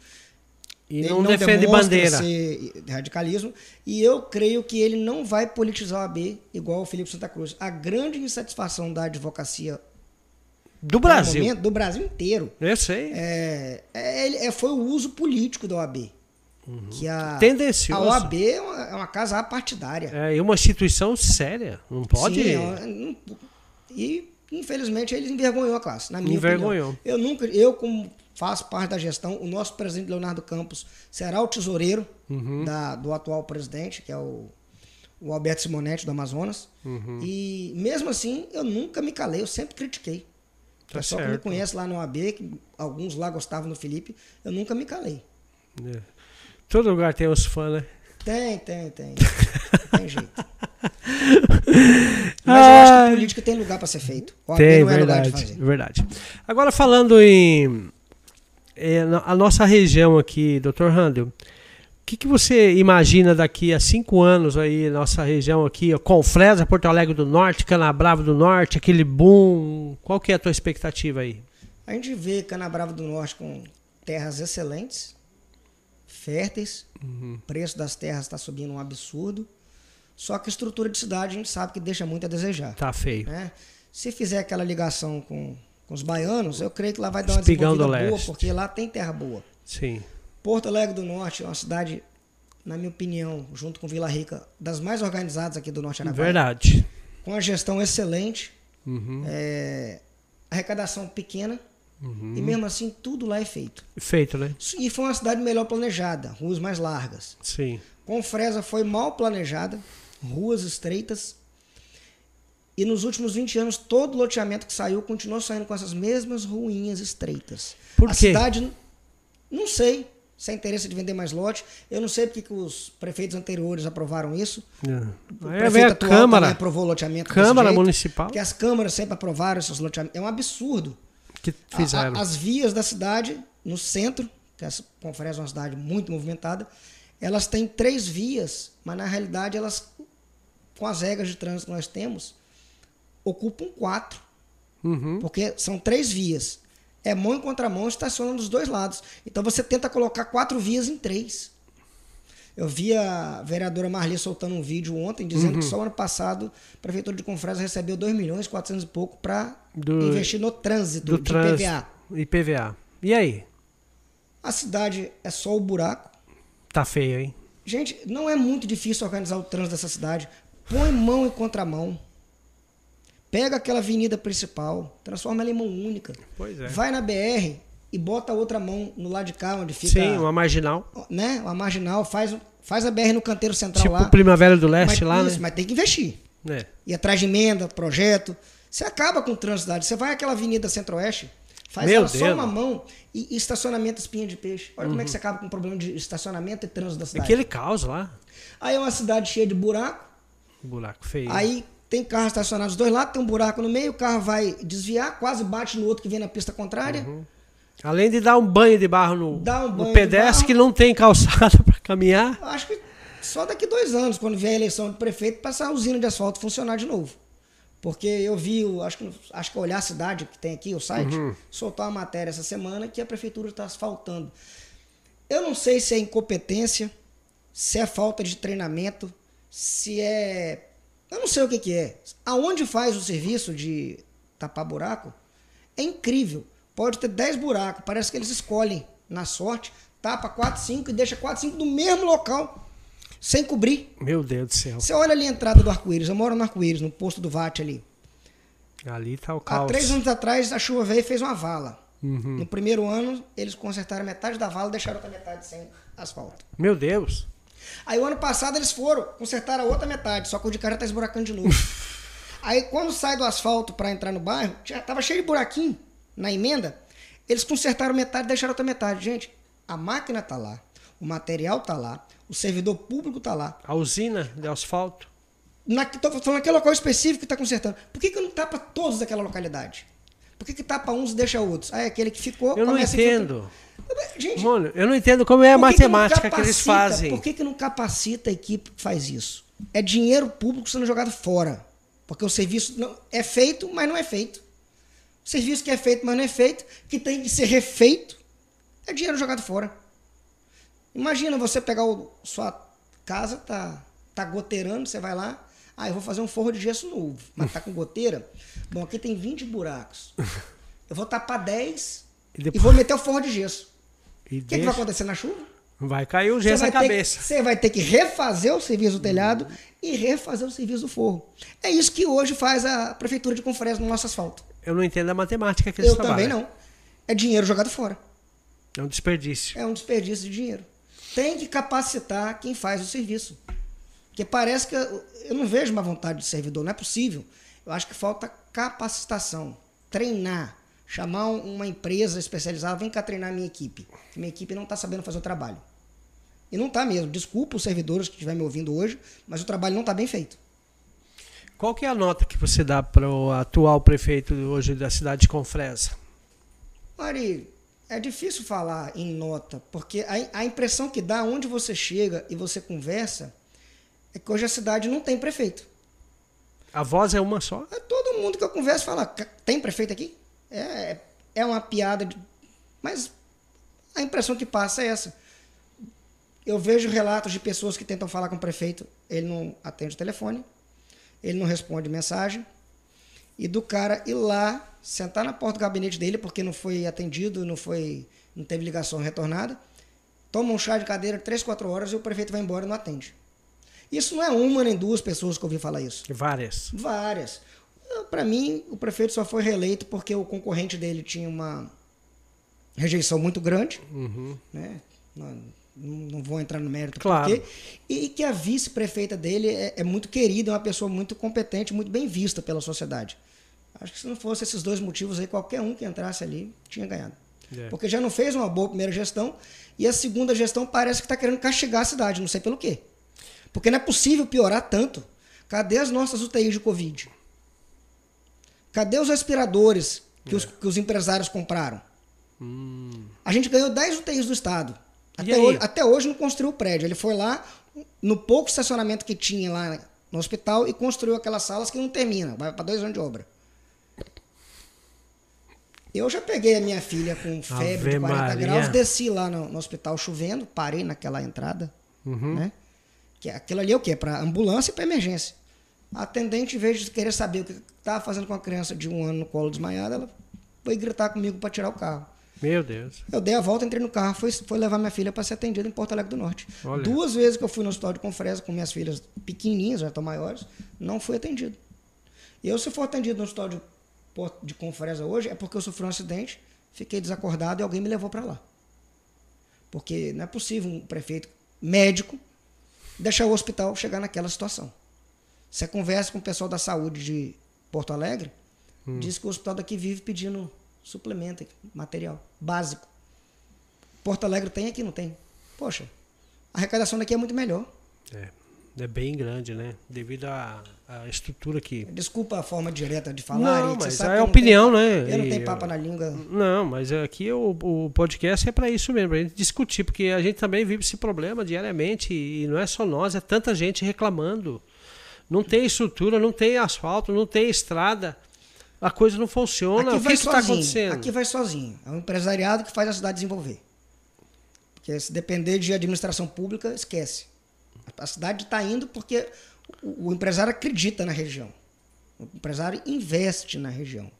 E ele não, defende demonstra bandeira. ser radicalismo. E eu creio que ele não vai politizar o AB igual o Felipe Santa Cruz. A grande insatisfação da advocacia Do Brasil. momento, do Brasil inteiro Eu sei. é, é, é- foi o uso político da OAB. Que a, Tendencioso. a OAB é uma, é uma casa apartidária. É, e uma instituição séria. Não pode. Sim, ó, não- e infelizmente ele envergonhou a classe, na minha Envergonhou. opinião. Eu nunca, eu como faço parte da gestão, o nosso presidente Leonardo Campos será o tesoureiro Uhum. da- do atual presidente, que é o, o Alberto Simonetti do Amazonas. Uhum. E mesmo assim, eu nunca me calei, eu sempre critiquei. O Tá pessoal que me certo. conhece lá no AB, que alguns lá gostavam do Felipe, eu nunca me calei. É. Todo lugar tem os fãs, né? Tem, tem, tem. tem jeito. Mas eu acho que política tem lugar para ser feito. O AB Tem, não é lugar de verdade, fazer. verdade. Agora falando em é, a nossa região aqui, Dr. Randall, o que, que você imagina daqui a cinco anos aí, nossa região aqui, Confresa, Porto Alegre do Norte, Canabrava do Norte, aquele boom, qual que é a tua expectativa aí? A gente vê Canabrava do Norte com terras excelentes, férteis, Uhum. o preço das terras está subindo um absurdo. Só que a estrutura de cidade a gente sabe que deixa muito a desejar. Tá feio. né? Se fizer aquela ligação com, com os baianos, eu creio que lá vai dar uma Espigão desenvolvida boa, porque lá tem terra boa. Sim. Porto Alegre do Norte é uma cidade, na minha opinião, junto com Vila Rica, das mais organizadas aqui do Norte Araguaia. Verdade. Com a gestão excelente, Uhum. é, arrecadação pequena, Uhum. e mesmo assim tudo lá é feito. Feito, né? E foi uma cidade melhor planejada, ruas mais largas. Sim. Confresa foi mal planejada, ruas estreitas. E nos últimos 20 anos, todo loteamento que saiu continuou saindo com essas mesmas ruinhas estreitas. Por a quê? cidade, não sei se é interesse de vender mais lote. Eu não sei porque que os prefeitos anteriores aprovaram isso. O É. Aí prefeito a Câmara, aprovou o loteamento Câmara jeito, Municipal Porque as câmaras sempre aprovaram esses loteamentos. É um absurdo. que A- fizeram. a- as vias da cidade, no centro, que essa Confresa é uma cidade muito movimentada, elas têm três vias, mas na realidade elas, com as regras de trânsito que nós temos, ocupam quatro. Uhum. Porque são três vias. É mão e contramão, estaciona dos dois lados. Então você tenta colocar quatro vias em três. Eu vi a vereadora Marli soltando um vídeo ontem dizendo Uhum. que só ano passado a Prefeitura de Confresa recebeu 2 milhões e 400 e pouco para investir no trânsito Do de trânsito. PVA. E PVA. E aí? A cidade é só o buraco. Tá feio, hein? Gente, não é muito difícil organizar o trânsito dessa cidade. Põe mão e contramão. Pega aquela avenida principal, transforma ela em mão única. Pois é. Vai na BR e bota a outra mão no lado de cá, onde fica Sim, uma marginal. né, uma marginal, faz, faz a BR no canteiro central Tipo lá. Primavera do mas, Leste lá, isso, né? mas tem que investir. É. E atrás de emenda, projeto. Você acaba com o trânsito. Você vai àquela avenida centro-oeste, faz Meu ela só Deus. uma mão e, e estacionamento espinha de peixe. Olha como é que você acaba com o problema de estacionamento e trânsito da cidade. Aquele caos lá. Aí é uma cidade cheia de buraco, Buraco feio. aí tem carro estacionado dos dois lados, tem um buraco no meio, o carro vai desviar, quase bate no outro que vem na pista contrária. Além de dar um banho de barro no, Dá um no pedestre que não tem calçada pra caminhar. Acho que só daqui dois anos, quando vier a eleição de prefeito, para essa usina de asfalto funcionar de novo. Porque eu vi, acho que, acho que Olhar Cidade, que tem aqui, o site, soltou uma matéria essa semana que a prefeitura está asfaltando. Eu não sei se é incompetência, se é falta de treinamento, se é. Eu não sei o que, que é. Aonde faz o serviço de tapar buraco, é incrível. Pode ter 10 buracos, parece que eles escolhem na sorte, tapa 4, 5 e deixa 4, 5 no mesmo local, sem cobrir. Meu Deus do céu. Você olha ali a entrada do arco-íris, eu moro no arco-íris, no posto do VAT ali. Ali tá o Há caos. três anos atrás a chuva veio e fez uma vala. Uhum. No primeiro ano, eles consertaram metade da vala e deixaram outra metade sem asfalto. Meu Deus. Aí o ano passado eles foram, consertaram a outra metade, só que o de cá já tá esburacando de novo. Aí quando sai do asfalto para entrar no bairro, já tava cheio de buraquinho na emenda. Eles consertaram metade e deixaram outra metade. Gente, a máquina tá lá, o material tá lá, o servidor público tá lá. A usina de asfalto. Na, tô falando naquele local específico que está consertando. Por que, que não tapa todos daquela localidade? Por que, que tapa uns e deixa outros? Aí aquele que ficou. Eu não entendo. Gente, Mano, eu não entendo como é a por que que matemática eles fazem. Por que, que não capacita a equipe que faz isso? É dinheiro público sendo jogado fora. Porque o serviço não, é feito, mas não é feito. O serviço que é feito, mas não é feito, que tem que ser refeito, é dinheiro jogado fora. Imagina você pegar o, sua casa, tá, tá goteirando, você vai lá, ah, eu vou fazer um forro de gesso novo, mas tá com goteira. Bom, aqui tem 20 buracos. Eu vou tapar 10 E e, depois- vou meter o forro de gesso. E O que, que deixa- vai acontecer na chuva? Vai cair o gesso na cabeça. você vai ter que refazer o serviço do telhado e refazer o serviço do forro. É isso que hoje faz a Prefeitura de Confresa no nosso asfalto. Eu não entendo a matemática que eles Eu também trabalham. não. É dinheiro jogado fora. É um desperdício. É um desperdício de dinheiro. Tem que capacitar quem faz o serviço. Porque parece que eu eu não vejo uma vontade de servidor, não é possível. Eu acho que falta capacitação, treinar, chamar um- uma empresa especializada, vem cá treinar minha equipe. Minha equipe não está sabendo fazer o trabalho. E não está mesmo. Desculpa os servidores que estiverem me ouvindo hoje, mas o trabalho não está bem feito. Qual que é a nota que você dá para o atual prefeito hoje da cidade de Confresa? Mari, é difícil falar em nota, porque a, a impressão que dá onde você chega e você conversa é que hoje a cidade não tem prefeito. A voz é uma só? É todo mundo que eu converso fala, "Ca- tem prefeito aqui? É, é uma piada, de- mas a impressão que passa é essa. Eu vejo relatos de pessoas que tentam falar com o prefeito, ele não atende o telefone, ele não responde mensagem, e do cara ir lá, sentar na porta do gabinete dele, porque não foi atendido, não foi, não teve ligação retornada, toma um chá de cadeira três, quatro horas e o prefeito vai embora e não atende. Isso não é uma nem duas pessoas que eu ouvi falar isso. Várias. Várias. Para mim, o prefeito só foi reeleito porque o concorrente dele tinha uma rejeição muito grande, Uhum. né? Não, não vou entrar no mérito Claro. por quê. E que a vice-prefeita dele é, é muito querida, é uma pessoa muito competente, muito bem vista pela sociedade. Acho que se não fosse esses dois motivos aí, qualquer um que entrasse ali tinha ganhado. É. Porque já não fez uma boa primeira gestão e a segunda gestão parece que está querendo castigar a cidade, não sei pelo quê. Porque não é possível piorar tanto. Cadê as nossas UTIs de Covid? Cadê os respiradores que, os, que os empresários compraram? Hum. A gente ganhou 10 UTIs do Estado. Até hoje, até hoje não construiu o prédio. Ele foi lá, no pouco estacionamento que tinha lá no hospital, e construiu aquelas salas que não termina. Vai para dois anos de obra. Eu já peguei a minha filha com febre Ave de 40 Maria. graus, desci lá no, no, hospital chovendo, parei naquela entrada, uhum. né? Que aquilo ali é o quê? Para ambulância e para emergência. A atendente, em vez de querer saber o que estava fazendo com a criança de um ano no colo desmaiada, ela foi gritar comigo para tirar o carro. Meu Deus. Eu dei a volta, entrei no carro, fui, fui levar minha filha para ser atendida em Porto Alegre do Norte. Olha. Duas vezes que eu fui no hospital de Confresa com minhas filhas pequenininhas, já estão maiores, não fui atendido. Eu, se for atendido no hospital de de Confresa hoje é porque eu sofri um acidente, fiquei desacordado e alguém me levou para lá. Porque não é possível um prefeito médico deixar o hospital chegar naquela situação. Você conversa com o pessoal da saúde de Porto Alegre, hum. diz que o hospital daqui vive pedindo suplemento, material básico. Porto Alegre tem aqui, não tem. Poxa, a arrecadação daqui é muito melhor. É é bem grande, né? Devido à, à estrutura que. Desculpa a forma direta de falar. Não, mas é opinião, tem, né? Eu não tenho papo na língua. Não, mas aqui o, o podcast é para isso mesmo, para gente discutir, porque a gente também vive esse problema diariamente e não é só nós, é tanta gente reclamando. Não tem estrutura, não tem asfalto, não tem estrada. A coisa não funciona. Aqui o que está acontecendo? Aqui vai sozinho. É um empresariado que faz a cidade desenvolver. Porque se depender de administração pública, esquece. A cidade está indo porque o, o empresário acredita na região. O empresário investe na região.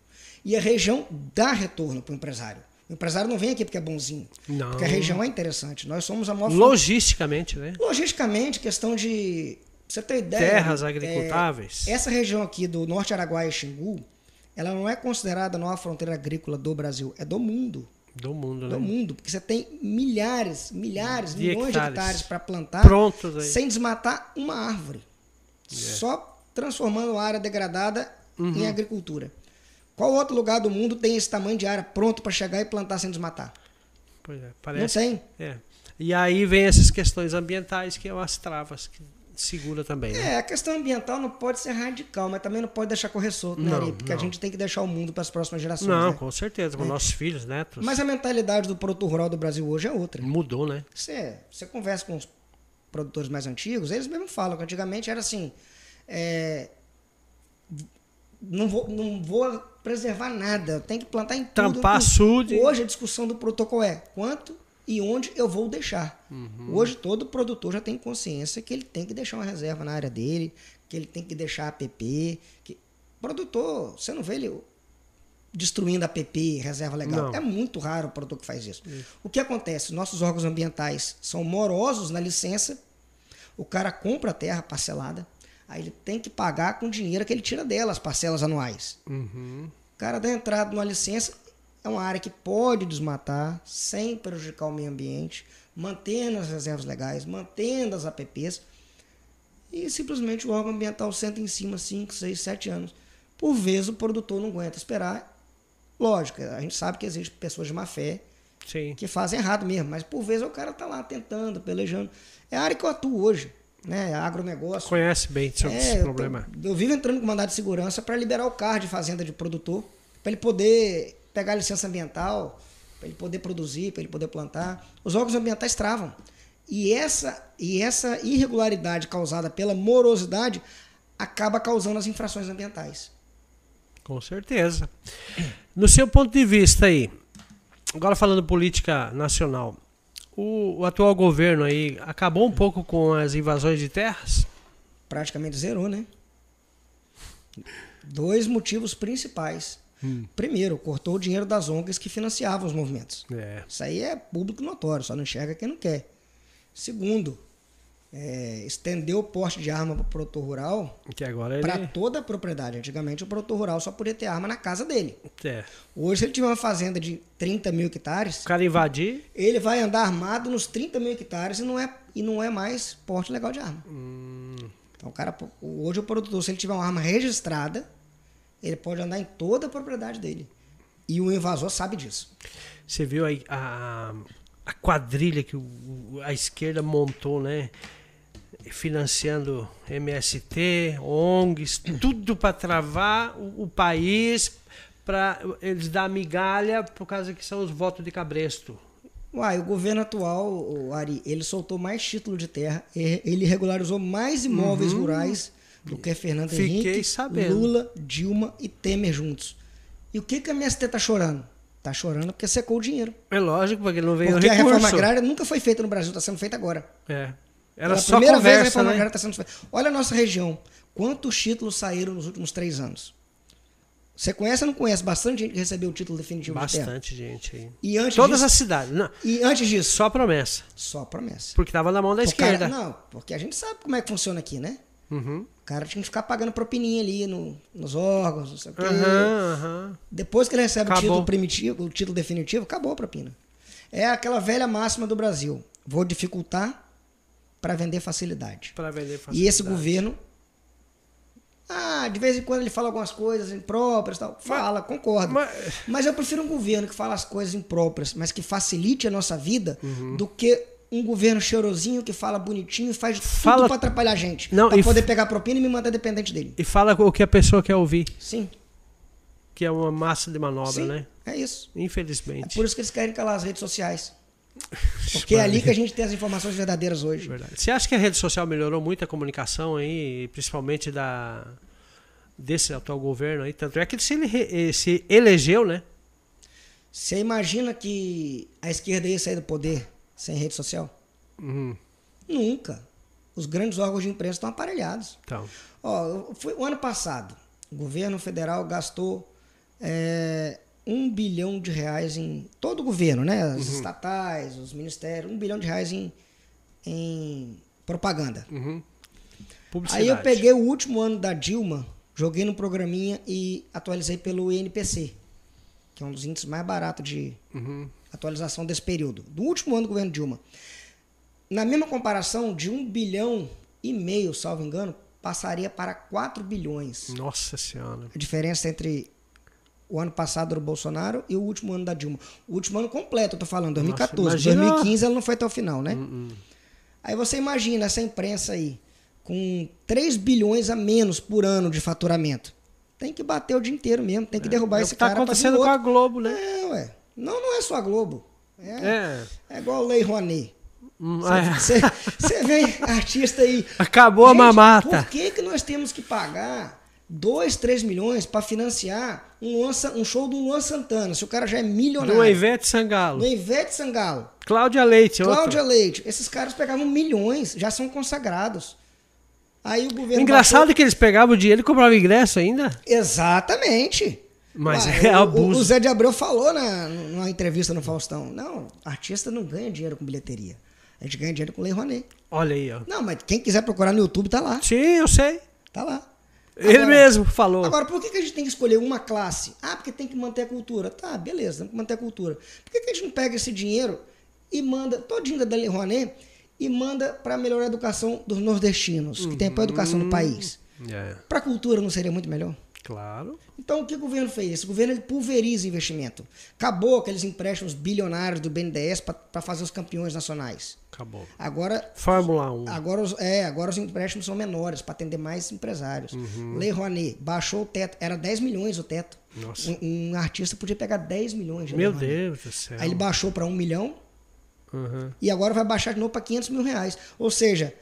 E a região dá retorno para o empresário. O empresário não vem aqui porque é bonzinho. Não. Porque a região é interessante. Nós somos a maior. Logisticamente, né? Logisticamente, questão de. Você ter ideia. Terras agricultáveis. É, essa região aqui do Norte Araguaia e Xingu, ela não é considerada a nova fronteira agrícola do Brasil, é do mundo. Do mundo, né? Do mundo, porque você tem milhares, milhares, de milhões hectares. de hectares para plantar Prontos aí. sem desmatar uma árvore. Yeah. É. Só transformando a área degradada uhum. em agricultura. Qual outro lugar do mundo tem esse tamanho de área pronto para chegar e plantar sem desmatar? Pois é, parece. Não tem. É. E aí vem essas questões ambientais que são as travas que segura também. Né? É, a questão ambiental não pode ser radical, mas também não pode deixar correr solto, né, Ari? Porque não. a gente tem que deixar o mundo para as próximas gerações. Não, né? com certeza, com é. nossos filhos, netos. Mas a mentalidade do produtor rural do Brasil hoje é outra. Mudou, né? Você, você conversa com os produtores mais antigos, eles mesmo falam que antigamente era assim. É, não, vou, não vou preservar nada, eu tenho que plantar em tudo. Tampar açude. Hoje a discussão do protocolo é quanto e onde eu vou deixar. Uhum. Hoje todo produtor já tem consciência que ele tem que deixar uma reserva na área dele, que ele tem que deixar a PP. Que... Produtor, você não vê ele destruindo a PP, reserva legal. Não. É muito raro o produtor que faz isso. isso. O que acontece? Nossos órgãos ambientais são morosos na licença. O cara compra a terra parcelada, aí ele tem que pagar com o dinheiro que ele tira dela, as parcelas anuais. Uhum. O cara dá entrada numa licença, é uma área que pode desmatar sem prejudicar o meio ambiente, mantendo as reservas legais, mantendo as APPs. E simplesmente o órgão ambiental senta em cima 5, 6, 7 anos. Por vezes o produtor não aguenta esperar. Lógico, a gente sabe que existem pessoas de má fé Sim. que fazem errado mesmo, mas por vezes o cara está lá tentando, pelejando. É a área que eu atuo hoje, né? Agronegócio. Conhece bem sobre é, esse problema. Eu, tô, eu vivo entrando com mandado de segurança para liberar o CAR de fazenda de produtor, para ele poder pegar licença ambiental, para ele poder produzir, para ele poder plantar. Os órgãos ambientais travam. E essa, e essa irregularidade causada pela morosidade acaba causando as infrações ambientais. Com certeza. No seu ponto de vista aí, agora falando política nacional, o, o, atual governo aí acabou um pouco com as invasões de terras? Praticamente zerou, né? Dois motivos principais. Hum. Primeiro, cortou o dinheiro das ONGs que financiavam os movimentos. É. Isso aí é público notório, só não enxerga quem não quer. Segundo, é, estendeu o porte de arma para o produtor rural para ele... toda a propriedade. Antigamente o produtor rural só podia ter arma na casa dele. É. Hoje, se ele tiver uma fazenda de 30 mil hectares. O cara invadir. Ele vai andar armado nos 30 mil hectares e não é, e não é mais porte legal de arma. Hum. Então, o cara, hoje o produtor, se ele tiver uma arma registrada, ele pode andar em toda a propriedade dele. E o invasor sabe disso. Você viu aí a, a quadrilha que a esquerda montou, né? Financiando MST, ONGs, tudo para travar o, o país, para eles dar migalha por causa que são os votos de cabresto. Uai, o governo atual, o Ari, ele soltou mais título de terra, ele regularizou mais imóveis rurais do que Fernando Uhum. Fiquei Henrique, sabendo. Lula, Dilma e Temer juntos. E o que, que a MST tá chorando? Tá chorando porque secou o dinheiro. É lógico, porque não veio Porque a recurso. reforma agrária nunca foi feita no Brasil, está sendo feita agora. É. Era Pela só primeira vez a conversa, reforma né? agrária está sendo feita. Olha a nossa região. Quantos títulos saíram nos últimos três anos? Você conhece ou não conhece? Bastante gente que recebeu o título definitivo de terra. Bastante gente aí. E antes Todas disso, as cidades. Não, E antes disso, só promessa. só promessa. Porque tava na mão da cara- esquerda. não, porque a gente sabe como é que funciona aqui, né? Uhum. O cara tinha que ficar pagando propininha ali no- nos órgãos, não sei o quê. Aham, aham. Depois que ele recebe o Acabou. título primitivo, o título definitivo, acabou a propina. É aquela velha máxima do Brasil. Vou dificultar para vender facilidade. Pra vender E esse facilidade. governo. Ah, de vez em quando ele fala algumas coisas impróprias tal. Fala, concordo. mas- Mas, eu prefiro um governo que fala as coisas impróprias, mas que facilite a nossa vida, Uhum. do que um governo cheirosinho que fala bonitinho e faz Fala- tudo pra atrapalhar a gente. Não, pra poder f- pegar propina e me manter dependente dele. E fala o que a pessoa quer ouvir, Sim, que é uma massa de manobra, sim. né? É isso. É Infelizmente. por isso que eles querem calar as redes sociais. Porque é ali que a gente tem as informações verdadeiras hoje. Verdade. Você acha que a rede social melhorou muito a comunicação aí, principalmente da desse atual governo aí? Tanto é que ele se, ele- eh, se elegeu, né? Você imagina que a esquerda ia sair do poder sem rede social? Uhum. Nunca. Os grandes órgãos de imprensa estão aparelhados. Então, Ó, foi o ano passado, o governo federal gastou é, um bilhão de reais em todo o governo, né? As Uhum. estatais, os ministérios, um bilhão de reais em, em propaganda. uhum. Aí eu peguei o último ano da Dilma, joguei no programinha e atualizei pelo INPC, que é um dos índices mais baratos de Uhum. Atualização desse período, do último ano do governo Dilma. Na mesma comparação, de um bilhão e meio, salvo engano, passaria para 4 bilhões. Nossa senhora. A diferença entre o ano passado do Bolsonaro e o último ano da Dilma. O último ano completo, eu tô falando, 2014. imagina- 2015 ela não foi até o final, né? Uhum. Aí você imagina essa imprensa aí, com 3 bilhões a menos por ano de faturamento. Tem que bater o dia inteiro mesmo, tem que derrubar É esse que tá cara vir acontecendo com a. Globo, né? É, ué. Não, não é só a Globo. É, É. é igual o Lei Rouanet. Hum, é. Você vê artista aí. Acabou a Gente, mamata. Por que, que nós temos que pagar 2, 3 milhões para financiar um, Luan um show do Luan Santana, se o cara já é milionário? Do Ivete Sangalo. Do Ivete Sangalo. Cláudia Leite. Cláudia Leite. Esses caras pegavam milhões, já são consagrados. Aí o governo. Engraçado baixou- que eles pegavam o dinheiro e cobravam ingresso ainda. Exatamente. Mas Uai, é o- abuso. O Zé de Abreu falou na, numa entrevista no Faustão: não, artista não ganha dinheiro com bilheteria. A gente ganha dinheiro com Lei Rouanet. Olha aí, ó. Não, mas quem quiser procurar no YouTube tá lá. Sim, eu sei. Tá lá. Ele Agora- mesmo falou. Agora, por que, que a gente tem que escolher uma classe? Ah, porque tem que manter a cultura. Tá, beleza, tem que manter a cultura. Por que, que a gente não pega esse dinheiro e manda, todinho da Lei Rouanet, e manda para melhorar a educação dos nordestinos, que tem a educação Uhum. do país? É, Para a cultura não seria muito melhor? Claro. Então, o que o governo fez? Esse governo ele pulveriza investimento. Acabou aqueles empréstimos bilionários do BNDES para fazer os campeões nacionais. Acabou. Agora, Fórmula 1. Agora os, é, agora os empréstimos são menores para atender mais empresários. Uhum. Lei Rouanet baixou o teto, era 10 milhões o teto. Nossa. Um, um artista podia pegar 10 milhões de Meu Rouanet. Deus do céu. Aí ele baixou para 1 milhão Uhum. e agora vai baixar de novo para 500 mil reais. Ou seja,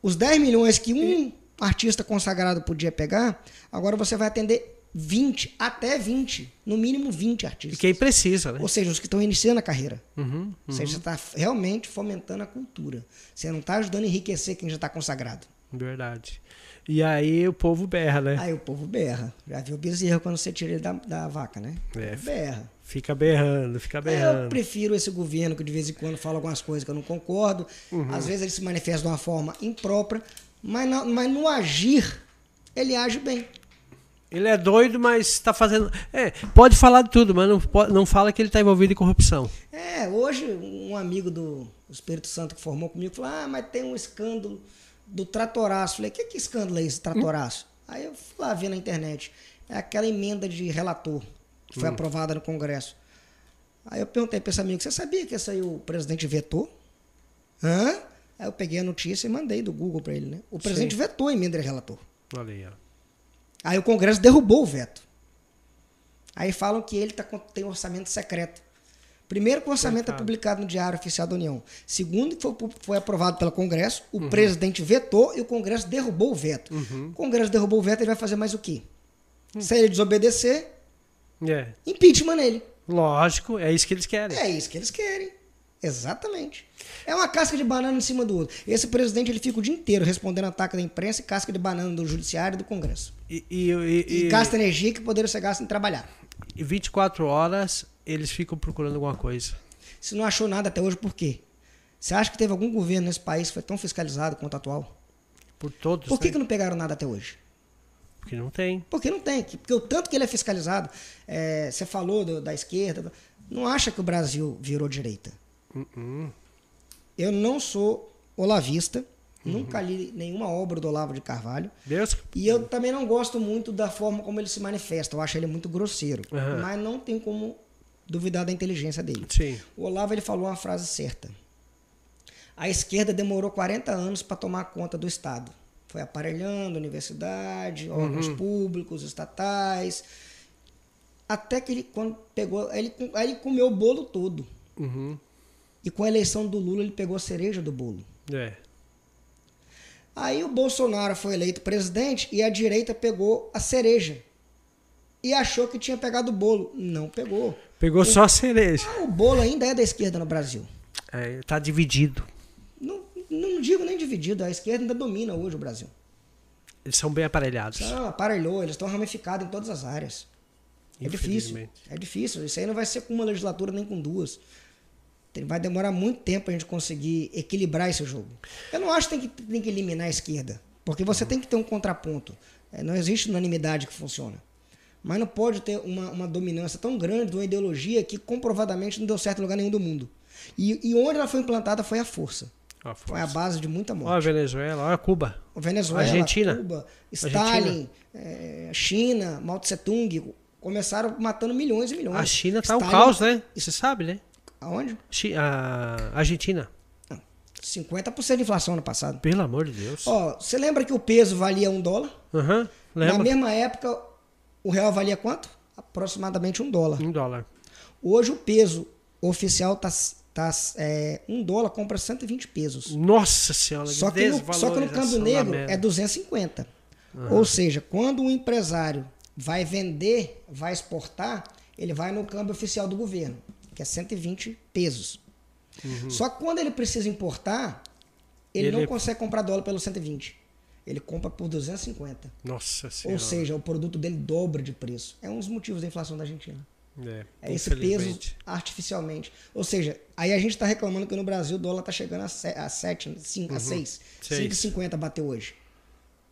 os 10 milhões que um artista consagrado podia pegar, agora você vai atender 20, até 20, no mínimo 20 E artistas. quem precisa, né? Ou seja, os que estão iniciando a carreira. Uhum. Ou seja, você está realmente fomentando a cultura. Você não está ajudando a enriquecer quem já está consagrado. Verdade. E aí o povo berra, né? Aí o povo berra. Já viu o bezerro quando você tira ele da, da vaca, né? É. Berra. Fica berrando, fica Eu berrando. prefiro esse governo que de vez em quando fala algumas coisas que eu não concordo. Uhum. Às vezes ele se manifesta de uma forma imprópria, mas, não, mas no agir, ele age bem. Ele é doido, mas tá fazendo. É, pode falar de tudo, mas não, pode- não fala que ele tá envolvido em corrupção. É, hoje um amigo do Espírito Santo que formou comigo falou: Ah, mas tem um escândalo do tratoraço. Falei: Que, que escândalo é esse, tratoraço? Aí eu fui lá ver na internet. É aquela emenda de relator que foi aprovada no Congresso. Aí eu perguntei para esse amigo: Você sabia que essa aí o presidente vetou? Hã? Aí eu peguei a notícia e mandei do Google para ele, né? O presidente Sim. vetou a emenda de relator. Olha aí, ó. Aí o Congresso derrubou o veto. Aí falam que ele tá, tem orçamento secreto Primeiro, que o orçamento é publicado no Diário Oficial da União. Segundo, que foi, foi aprovado pelo Congresso, o presidente vetou e o Congresso derrubou o veto. O Congresso derrubou o veto, ele vai fazer mais o quê? Se ele desobedecer, É. impeachment nele. Lógico, é isso que eles querem. É isso que eles querem. Exatamente. É uma casca de banana em cima do outro. Esse presidente ele fica o dia inteiro respondendo ataque da imprensa e casca de banana do judiciário e do Congresso. E, e, e, E, gasta energia que poderia ser gasta em trabalhar. e 24 horas eles ficam procurando alguma coisa. Se não achou nada até hoje, por quê? Você acha que teve algum governo nesse país que foi tão fiscalizado quanto o atual? Por todos, Por que, né? que não pegaram nada até hoje? Porque não tem. Porque não tem. que- Porque o tanto que ele é fiscalizado, é, você falou do- da esquerda, não acha que o Brasil virou direita. Uh-uh. Eu não sou olavista, Uhum. nunca li nenhuma obra do Olavo de Carvalho. Deus. E eu também não gosto muito da forma como ele se manifesta. Eu acho ele muito grosseiro. Aham. Mas não tem como duvidar da inteligência dele. Sim. O Olavo ele falou uma frase certa. A esquerda demorou 40 anos para tomar conta do Estado. Foi aparelhando universidade, órgãos públicos, estatais. Até que ele, quando pegou. Ele, ele comeu o bolo todo. Uhum. E com a eleição do Lula, ele pegou a cereja do bolo. É. Aí o Bolsonaro foi eleito presidente e a direita pegou a cereja. E achou que tinha pegado o bolo. Não pegou. Pegou só a cereja. O bolo ainda é da esquerda no Brasil. É, tá dividido. Não, não digo nem dividido, a esquerda ainda domina hoje o Brasil. Eles são bem aparelhados. Não, aparelhou, eles estão ramificados em todas as áreas. É difícil. É difícil. Isso aí não vai ser com uma legislatura nem com duas. Vai demorar muito tempo a gente conseguir equilibrar esse jogo. Eu não acho que tem que, tem que eliminar a esquerda. Porque você tem que ter um contraponto. É, não existe unanimidade que funciona. Mas não pode ter uma, uma dominância tão grande de uma ideologia que comprovadamente não deu certo em lugar nenhum do mundo. E, e onde ela foi implantada foi a força. Ó, Foi a base de muita morte. Olha a Venezuela, olha Cuba. O Venezuela, Argentina. Cuba, Stalin, eh, China, Mao Tse Tung começaram matando milhões e milhões. A China tá um caos, né? Você sabe, né? Aonde? A Argentina. 50% de inflação no passado. Pelo amor de Deus. Ó, você lembra que o peso valia um dólar? Aham. Na Lembra? mesma época, o real valia quanto? Aproximadamente um dólar. Um dólar. Hoje o peso oficial tá, tá é, um dólar compra 120 pesos. Nossa senhora, Só que, no, só que no câmbio negro é 250. Ou seja, quando o empresário vai vender, vai exportar, ele vai no câmbio oficial do governo, que é 120 pesos. Só que quando ele precisa importar, ele, Ele- não consegue comprar dólar pelo 120. Ele compra por 250. Nossa senhora. Ou seja, o produto dele dobra de preço. É um dos motivos da inflação da Argentina. é, É esse peso artificialmente. Ou seja, aí a gente está reclamando que no Brasil o dólar está chegando a 7, a 5, a 6. Seis. 5,50 bateu hoje.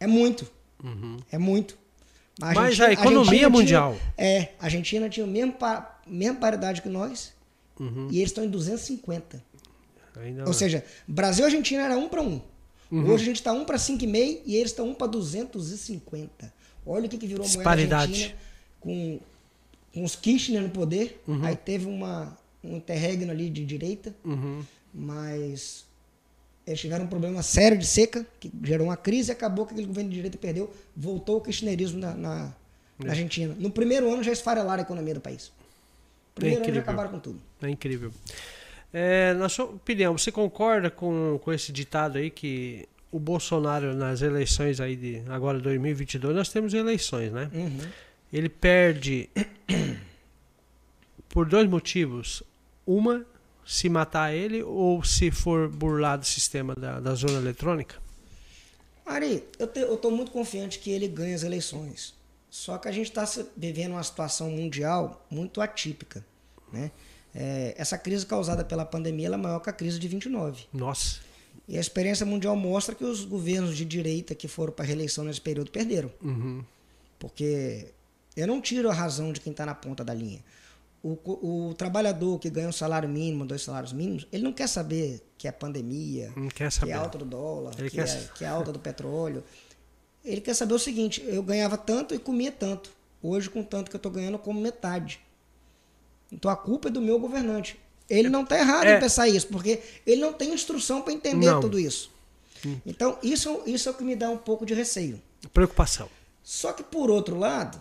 É muito. É muito. Mas Argentina- a economia Argentina mundial. Tinha, é, a Argentina tinha a mesma, mesma paridade que nós Uhum. e eles estão em 250. Ainda Ou seja, Brasil e Argentina era 1 para 1. Uhum. Hoje a gente está 1 para 5,5 e eles estão 1 para 250. Olha o que, que virou a moeda argentina com, com os Kirchner no poder. Uhum. Aí teve uma, um interregno ali de direita, Uhum. mas eles tiveram um problema sério de seca, que gerou uma crise e acabou que aquele governo de direita perdeu. Voltou o kirchnerismo na, na, É. na Argentina. No primeiro ano já esfarelaram a economia do país. Primeiro ano já incrível. acabaram com tudo. É incrível. É, na sua opinião, você concorda com, com esse ditado aí que o Bolsonaro nas eleições aí de agora 2022 nós temos eleições, né? Uhum. Ele perde por dois motivos. Uma, se matar ele ou se for burlar do sistema da, da zona eletrônica. Ari, eu, te, eu tô muito confiante que ele ganha as eleições. Só que a gente está vivendo uma situação mundial muito atípica. Né? É, essa crise causada pela pandemia é maior que a crise de 29. Nossa. E a experiência mundial mostra que os governos de direita que foram para a reeleição nesse período perderam. Uhum. Porque eu não tiro a razão de quem está na ponta da linha. O, o trabalhador que ganha um salário mínimo, dois salários mínimos, ele não quer saber que é pandemia, que é alta do dólar, que, quer é, que é alta do petróleo. Ele quer saber o seguinte: eu ganhava tanto e comia tanto. Hoje, com tanto que eu estou ganhando, eu como metade. Então a culpa é do meu governante. Ele não está errado É. em pensar isso, porque ele não tem instrução para entender Não. tudo isso. Então, isso, isso é o que me dá um pouco de receio. Preocupação. Só que, por outro lado,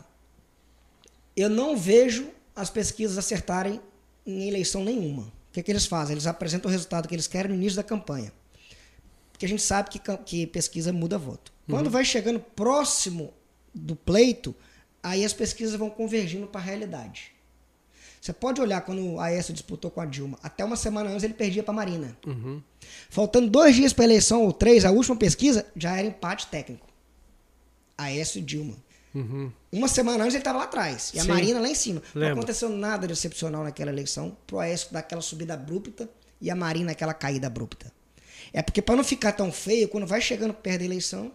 eu não vejo as pesquisas acertarem em eleição nenhuma. O que, é que eles fazem? Eles apresentam o resultado que eles querem no início da campanha. Porque a gente sabe que, que pesquisa muda voto. Quando vai chegando próximo do pleito, aí as pesquisas vão convergindo para a realidade. Você pode olhar quando o Aécio disputou com a Dilma. Até uma semana antes ele perdia para a Marina. Uhum. Faltando dois dias para a eleição, ou três, a última pesquisa, já era empate técnico. Aécio e Dilma. Uhum. Uma semana antes ele estava lá atrás. E a Sim. Marina lá em cima. Não Lembro. aconteceu nada de excepcional naquela eleição. Pro Aécio dar aquela subida abrupta e a Marina aquela caída abrupta. É porque para não ficar tão feio, quando vai chegando perto da eleição,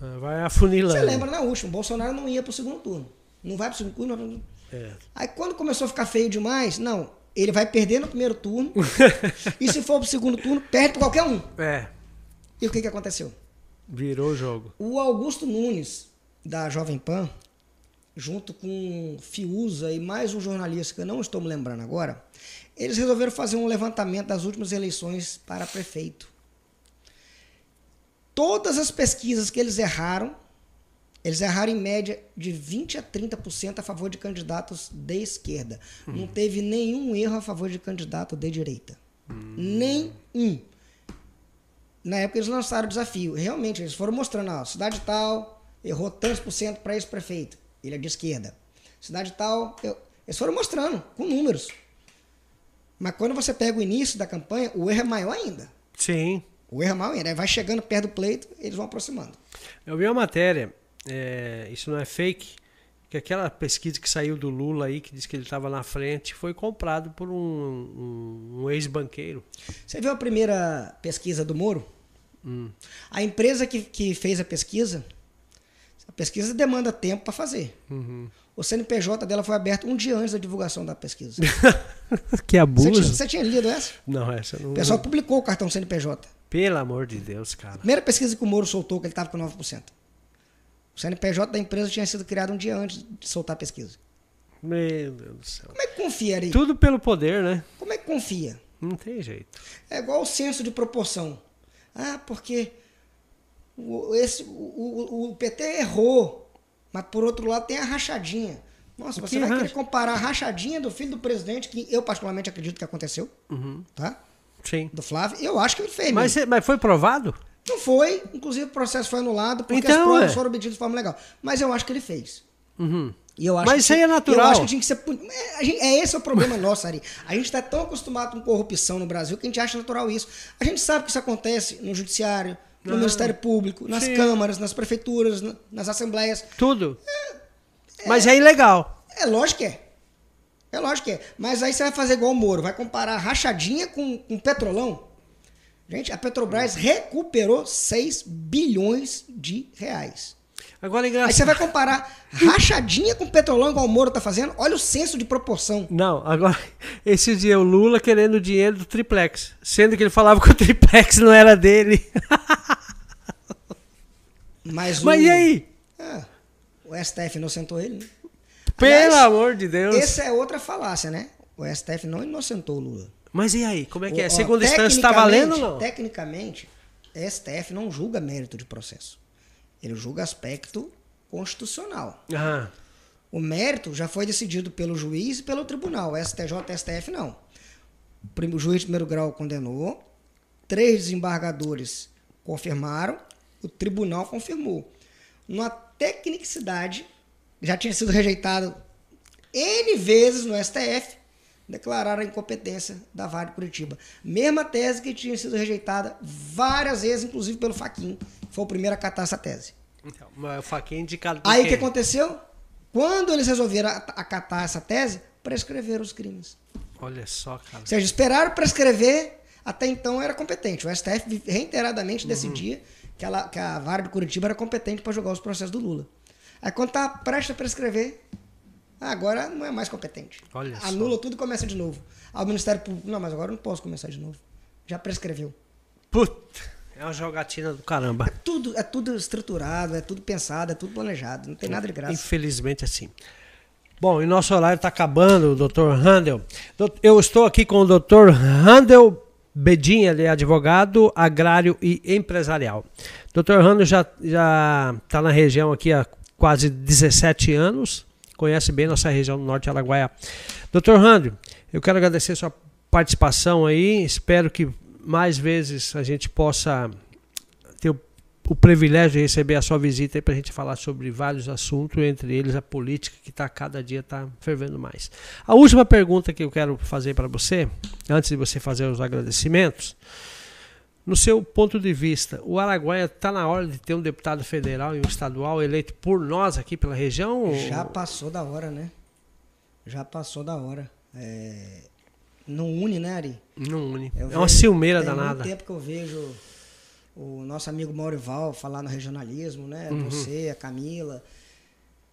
Ah, Vai afunilando. você lembra na última, o Bolsonaro não ia pro segundo turno. Não vai pro segundo turno. É. Aí quando começou a ficar feio demais, não, ele vai perder no primeiro turno. e se for pro segundo turno, perde pra qualquer um. É, E o que, que aconteceu? virou o jogo. O Augusto Nunes, da Jovem Pan, junto com Fiuza e mais um jornalista que eu não estou me lembrando agora, eles resolveram fazer um levantamento das últimas eleições para prefeito. Todas as pesquisas que eles erraram, eles erraram em média de 20 a 30% a favor de candidatos de esquerda. Não teve nenhum erro a favor de candidato de direita. Nenhum. Na época eles lançaram o desafio. Realmente, eles foram mostrando, ó, cidade tal errou tantos por cento para esse prefeito. Ele é de esquerda. Cidade tal. eu- Eles foram mostrando, com números. Mas quando você pega o início da campanha, o erro é maior ainda. Sim. O erro é maior ainda. Vai chegando perto do pleito, eles vão aproximando. Eu vi uma matéria, é, isso não é fake, que aquela pesquisa que saiu do Lula aí, que diz que ele estava na frente, foi comprado por um, um- um ex-banqueiro. Você viu a primeira pesquisa do Moro? Hum. A empresa que, que fez a pesquisa, a pesquisa demanda tempo para fazer. Uhum. O CNPJ dela foi aberto um dia antes da divulgação da pesquisa. que Você abuso. tinha, você tinha lido essa? Não, essa não. O pessoal publicou o cartão CNPJ. Pelo amor de Deus, cara. Primeira pesquisa que o Moro soltou, que ele estava com 9%. O CNPJ da empresa tinha sido criado um dia antes de soltar a pesquisa. Meu Deus do céu. Como é que confia, Ari? Tudo pelo poder, né? Como é que confia? Não tem jeito. É igual o senso de proporção. Ah, porque o, esse, o, o, PT errou, mas por outro lado tem a rachadinha. Nossa, você vai racha? querer comparar a rachadinha do filho do presidente, que eu particularmente acredito que aconteceu, Uhum. tá? Sim. Do Flávio, eu acho que ele fez. Mas, mas foi provado? Não foi, inclusive o processo foi anulado porque Então, as provas é. foram obtidas de forma legal. Mas eu acho que ele fez. Uhum. E eu acho Mas isso aí é natural. Eu acho que tinha que ser. É, é esse é o problema nosso, Ari. A gente está tão acostumado com corrupção no Brasil que a gente acha natural isso. A gente sabe que isso acontece no judiciário, no Ah, Ministério Público, nas sim. câmaras, nas prefeituras, na- nas assembleias. Tudo. Mas é ilegal. É lógico que é. É lógico que é. Mas aí você vai fazer igual o Moro, vai comparar rachadinha com, com petrolão. Gente, a Petrobras recuperou 6 bilhões de reais. Agora é Aí você engraçado. vai comparar rachadinha com petrolão igual o Moro tá fazendo. Olha o senso de proporção. Não, agora, esse dia o Lula querendo o dinheiro do triplex. Sendo que ele falava que o triplex não era dele. Mas, Mas o, e aí? Ah, o STF inocentou ele, né? Pelo Aliás, amor de Deus. Essa é outra falácia, né? O STF não inocentou o Lula. Mas e aí? Como é que é? Ó, Segunda instância tá valendo ou não? Tecnicamente, STF não julga mérito de processo. Ele julga aspecto constitucional. Ah, O mérito já foi decidido pelo juiz e pelo tribunal. STJ e STF não. O juiz de primeiro grau condenou, três desembargadores confirmaram, o tribunal confirmou. Numa tecnicidade, já tinha sido rejeitado N vezes no STF, declararam a incompetência da Vale de Curitiba. Mesma tese que tinha sido rejeitada várias vezes, inclusive pelo Faquin, que foi o primeiro a catar essa tese. então, mas o Faquinha é indicado Aí o que aconteceu? Quando eles resolveram at- acatar essa tese, prescreveram os crimes. Olha só, cara. Ou seja, esperaram prescrever, até então era competente. O STF reiteradamente Uhum. decidia que, ela, que a vara de Curitiba era competente para julgar os processos do Lula. Aí quando tá prestes a prescrever, agora não é mais competente. Olha só. Anula tudo e começa de novo. Aí o Ministério Público, não, mas agora eu não posso começar de novo. Já prescreveu. Puta, é uma jogatina do caramba. Tudo, é tudo estruturado, é tudo pensado, é tudo planejado. Não tem nada de graça. Infelizmente assim. Bom, e nosso horário está acabando, doutor Handel. Eu estou aqui com o doutor Handel Bedin, ele é advogado agrário e empresarial. Doutor Handel já está na região aqui há quase 17 anos, conhece bem nossa região do Norte Araguaia. Doutor Handel, Eu quero agradecer sua participação aí. Espero que mais vezes a gente possa ter o, o privilégio de receber a sua visita para a gente falar sobre vários assuntos, entre eles a política que está cada dia está fervendo mais. A última pergunta que eu quero fazer para você, antes de você fazer os agradecimentos, no seu ponto de vista, o Araguaia está na hora de ter um deputado federal e um estadual eleito por nós aqui pela região? Já passou da hora, né? Já passou da hora. É... Não une, né, Ari? Não une. Eu é uma ciumeira tem danada. Tem tempo que eu vejo o nosso amigo Maurival falar no regionalismo, né? Uhum. Você, a Camila.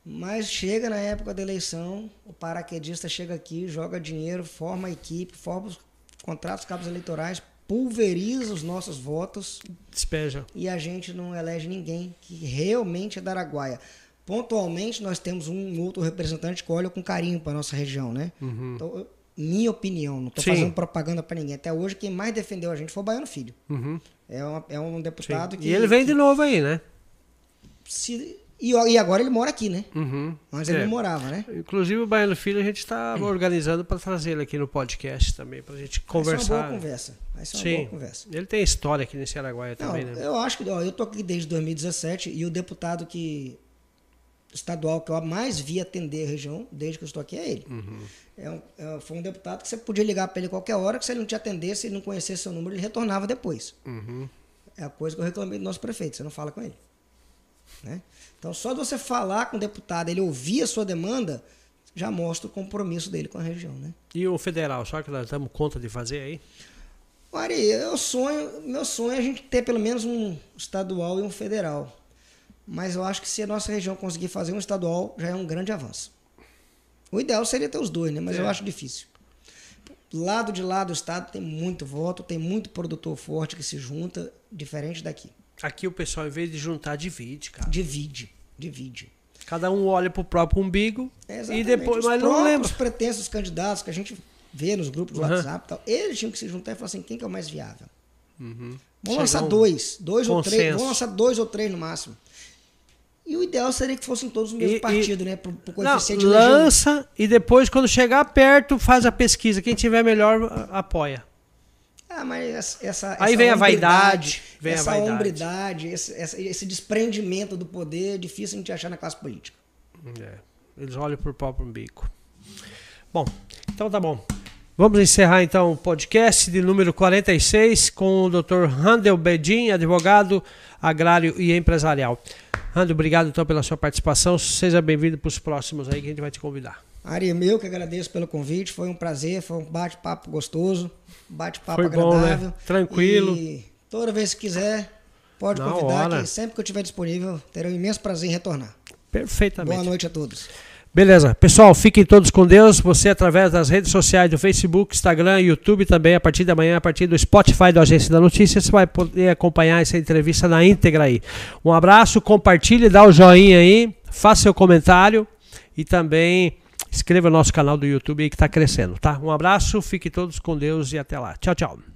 Mas chega na época da eleição, o paraquedista chega aqui, joga dinheiro, forma a equipe, forma os contratos, cabos eleitorais, pulveriza os nossos votos. Despeja. E a gente não elege ninguém que realmente é da Araguaia. Pontualmente, nós temos um outro representante que olha com carinho para nossa região, né? Uhum. Então, minha opinião, não estou fazendo propaganda para ninguém. Até hoje, quem mais defendeu a gente foi o Baiano Filho. Uhum. É, uma, é um deputado Sim. que. E ele vem que, de novo aí, né? Se, e, e agora ele mora aqui, né? Uhum. É. ele não morava, né? Inclusive o Baiano Filho a gente está organizando para trazer ele aqui no podcast também, para a gente conversar. Vai ser uma boa conversa. Vai ser uma Sim. boa conversa. Ele tem história aqui nesse Araguaia não, também, né? Eu acho que ó, eu tô aqui desde 2017 e o deputado que estadual que eu mais vi atender a região desde que eu estou aqui é ele. Uhum. É um, é, foi um deputado que você podia ligar para ele qualquer hora, que se ele não te atendesse, ele não conhecesse seu número, ele retornava depois. Uhum. É a coisa que eu reclamei do nosso prefeito, você não fala com ele. Né? Então, só de você falar com o deputado, ele ouvir a sua demanda, já mostra o compromisso dele com a região. Né? E o federal, só que nós damos conta de fazer aí? Mari, eu sonho, meu sonho é a gente ter pelo menos um estadual e um federal. Mas eu acho que se a nossa região conseguir fazer um estadual, já é um grande avanço. O ideal seria ter os dois, né? Mas é. eu acho difícil. Lado de lá do estado tem muito voto, tem muito produtor forte que se junta, diferente daqui. Aqui o pessoal, em vez de juntar, divide, cara. Divide, divide. Cada um olha pro próprio umbigo Exatamente. e depois. Os mas não lembra. Os pretensos candidatos que a gente vê nos grupos do uhum. WhatsApp e tal, eles tinham que se juntar e falar assim: quem que é o mais viável? Uhum. Vamos lançar um dois, dois consenso. ou três, vamos lançar dois ou três no máximo. E o ideal seria que fossem todos o mesmo partido, né? Pro, pro coeficiente não, lança e depois, quando chegar perto, faz a pesquisa. Quem tiver melhor, apoia. Ah, mas essa. Aí essa vem a vaidade. Vem essa a vaidade. hombridade, esse, esse, desprendimento do poder é difícil a gente achar na classe política. É, eles olham pro próprio bico. Bom, então tá bom. Vamos encerrar então o podcast de número 46 com o Dr. Handel Bedin, advogado agrário e empresarial. Rando, obrigado então pela sua participação. Seja bem-vindo para os próximos aí que a gente vai te convidar. Ari, meu que agradeço pelo convite. Foi um prazer, foi um bate-papo gostoso, bate-papo agradável. Bom, né? Tranquilo. E toda vez que quiser, pode Na convidar hora. que sempre que eu estiver disponível, terei um imenso prazer em retornar. Perfeitamente. Boa noite a todos. Beleza. Pessoal, fiquem todos com Deus. Você, através das redes sociais do Facebook, Instagram, YouTube também, a partir da manhã, a partir do Spotify do Agência da Notícia, você vai poder acompanhar essa entrevista na íntegra aí. Um abraço, compartilhe, dá o joinha aí, faça seu comentário e também inscreva no nosso canal do YouTube aí que está crescendo, tá? Um abraço, fiquem todos com Deus e até lá. Tchau, tchau.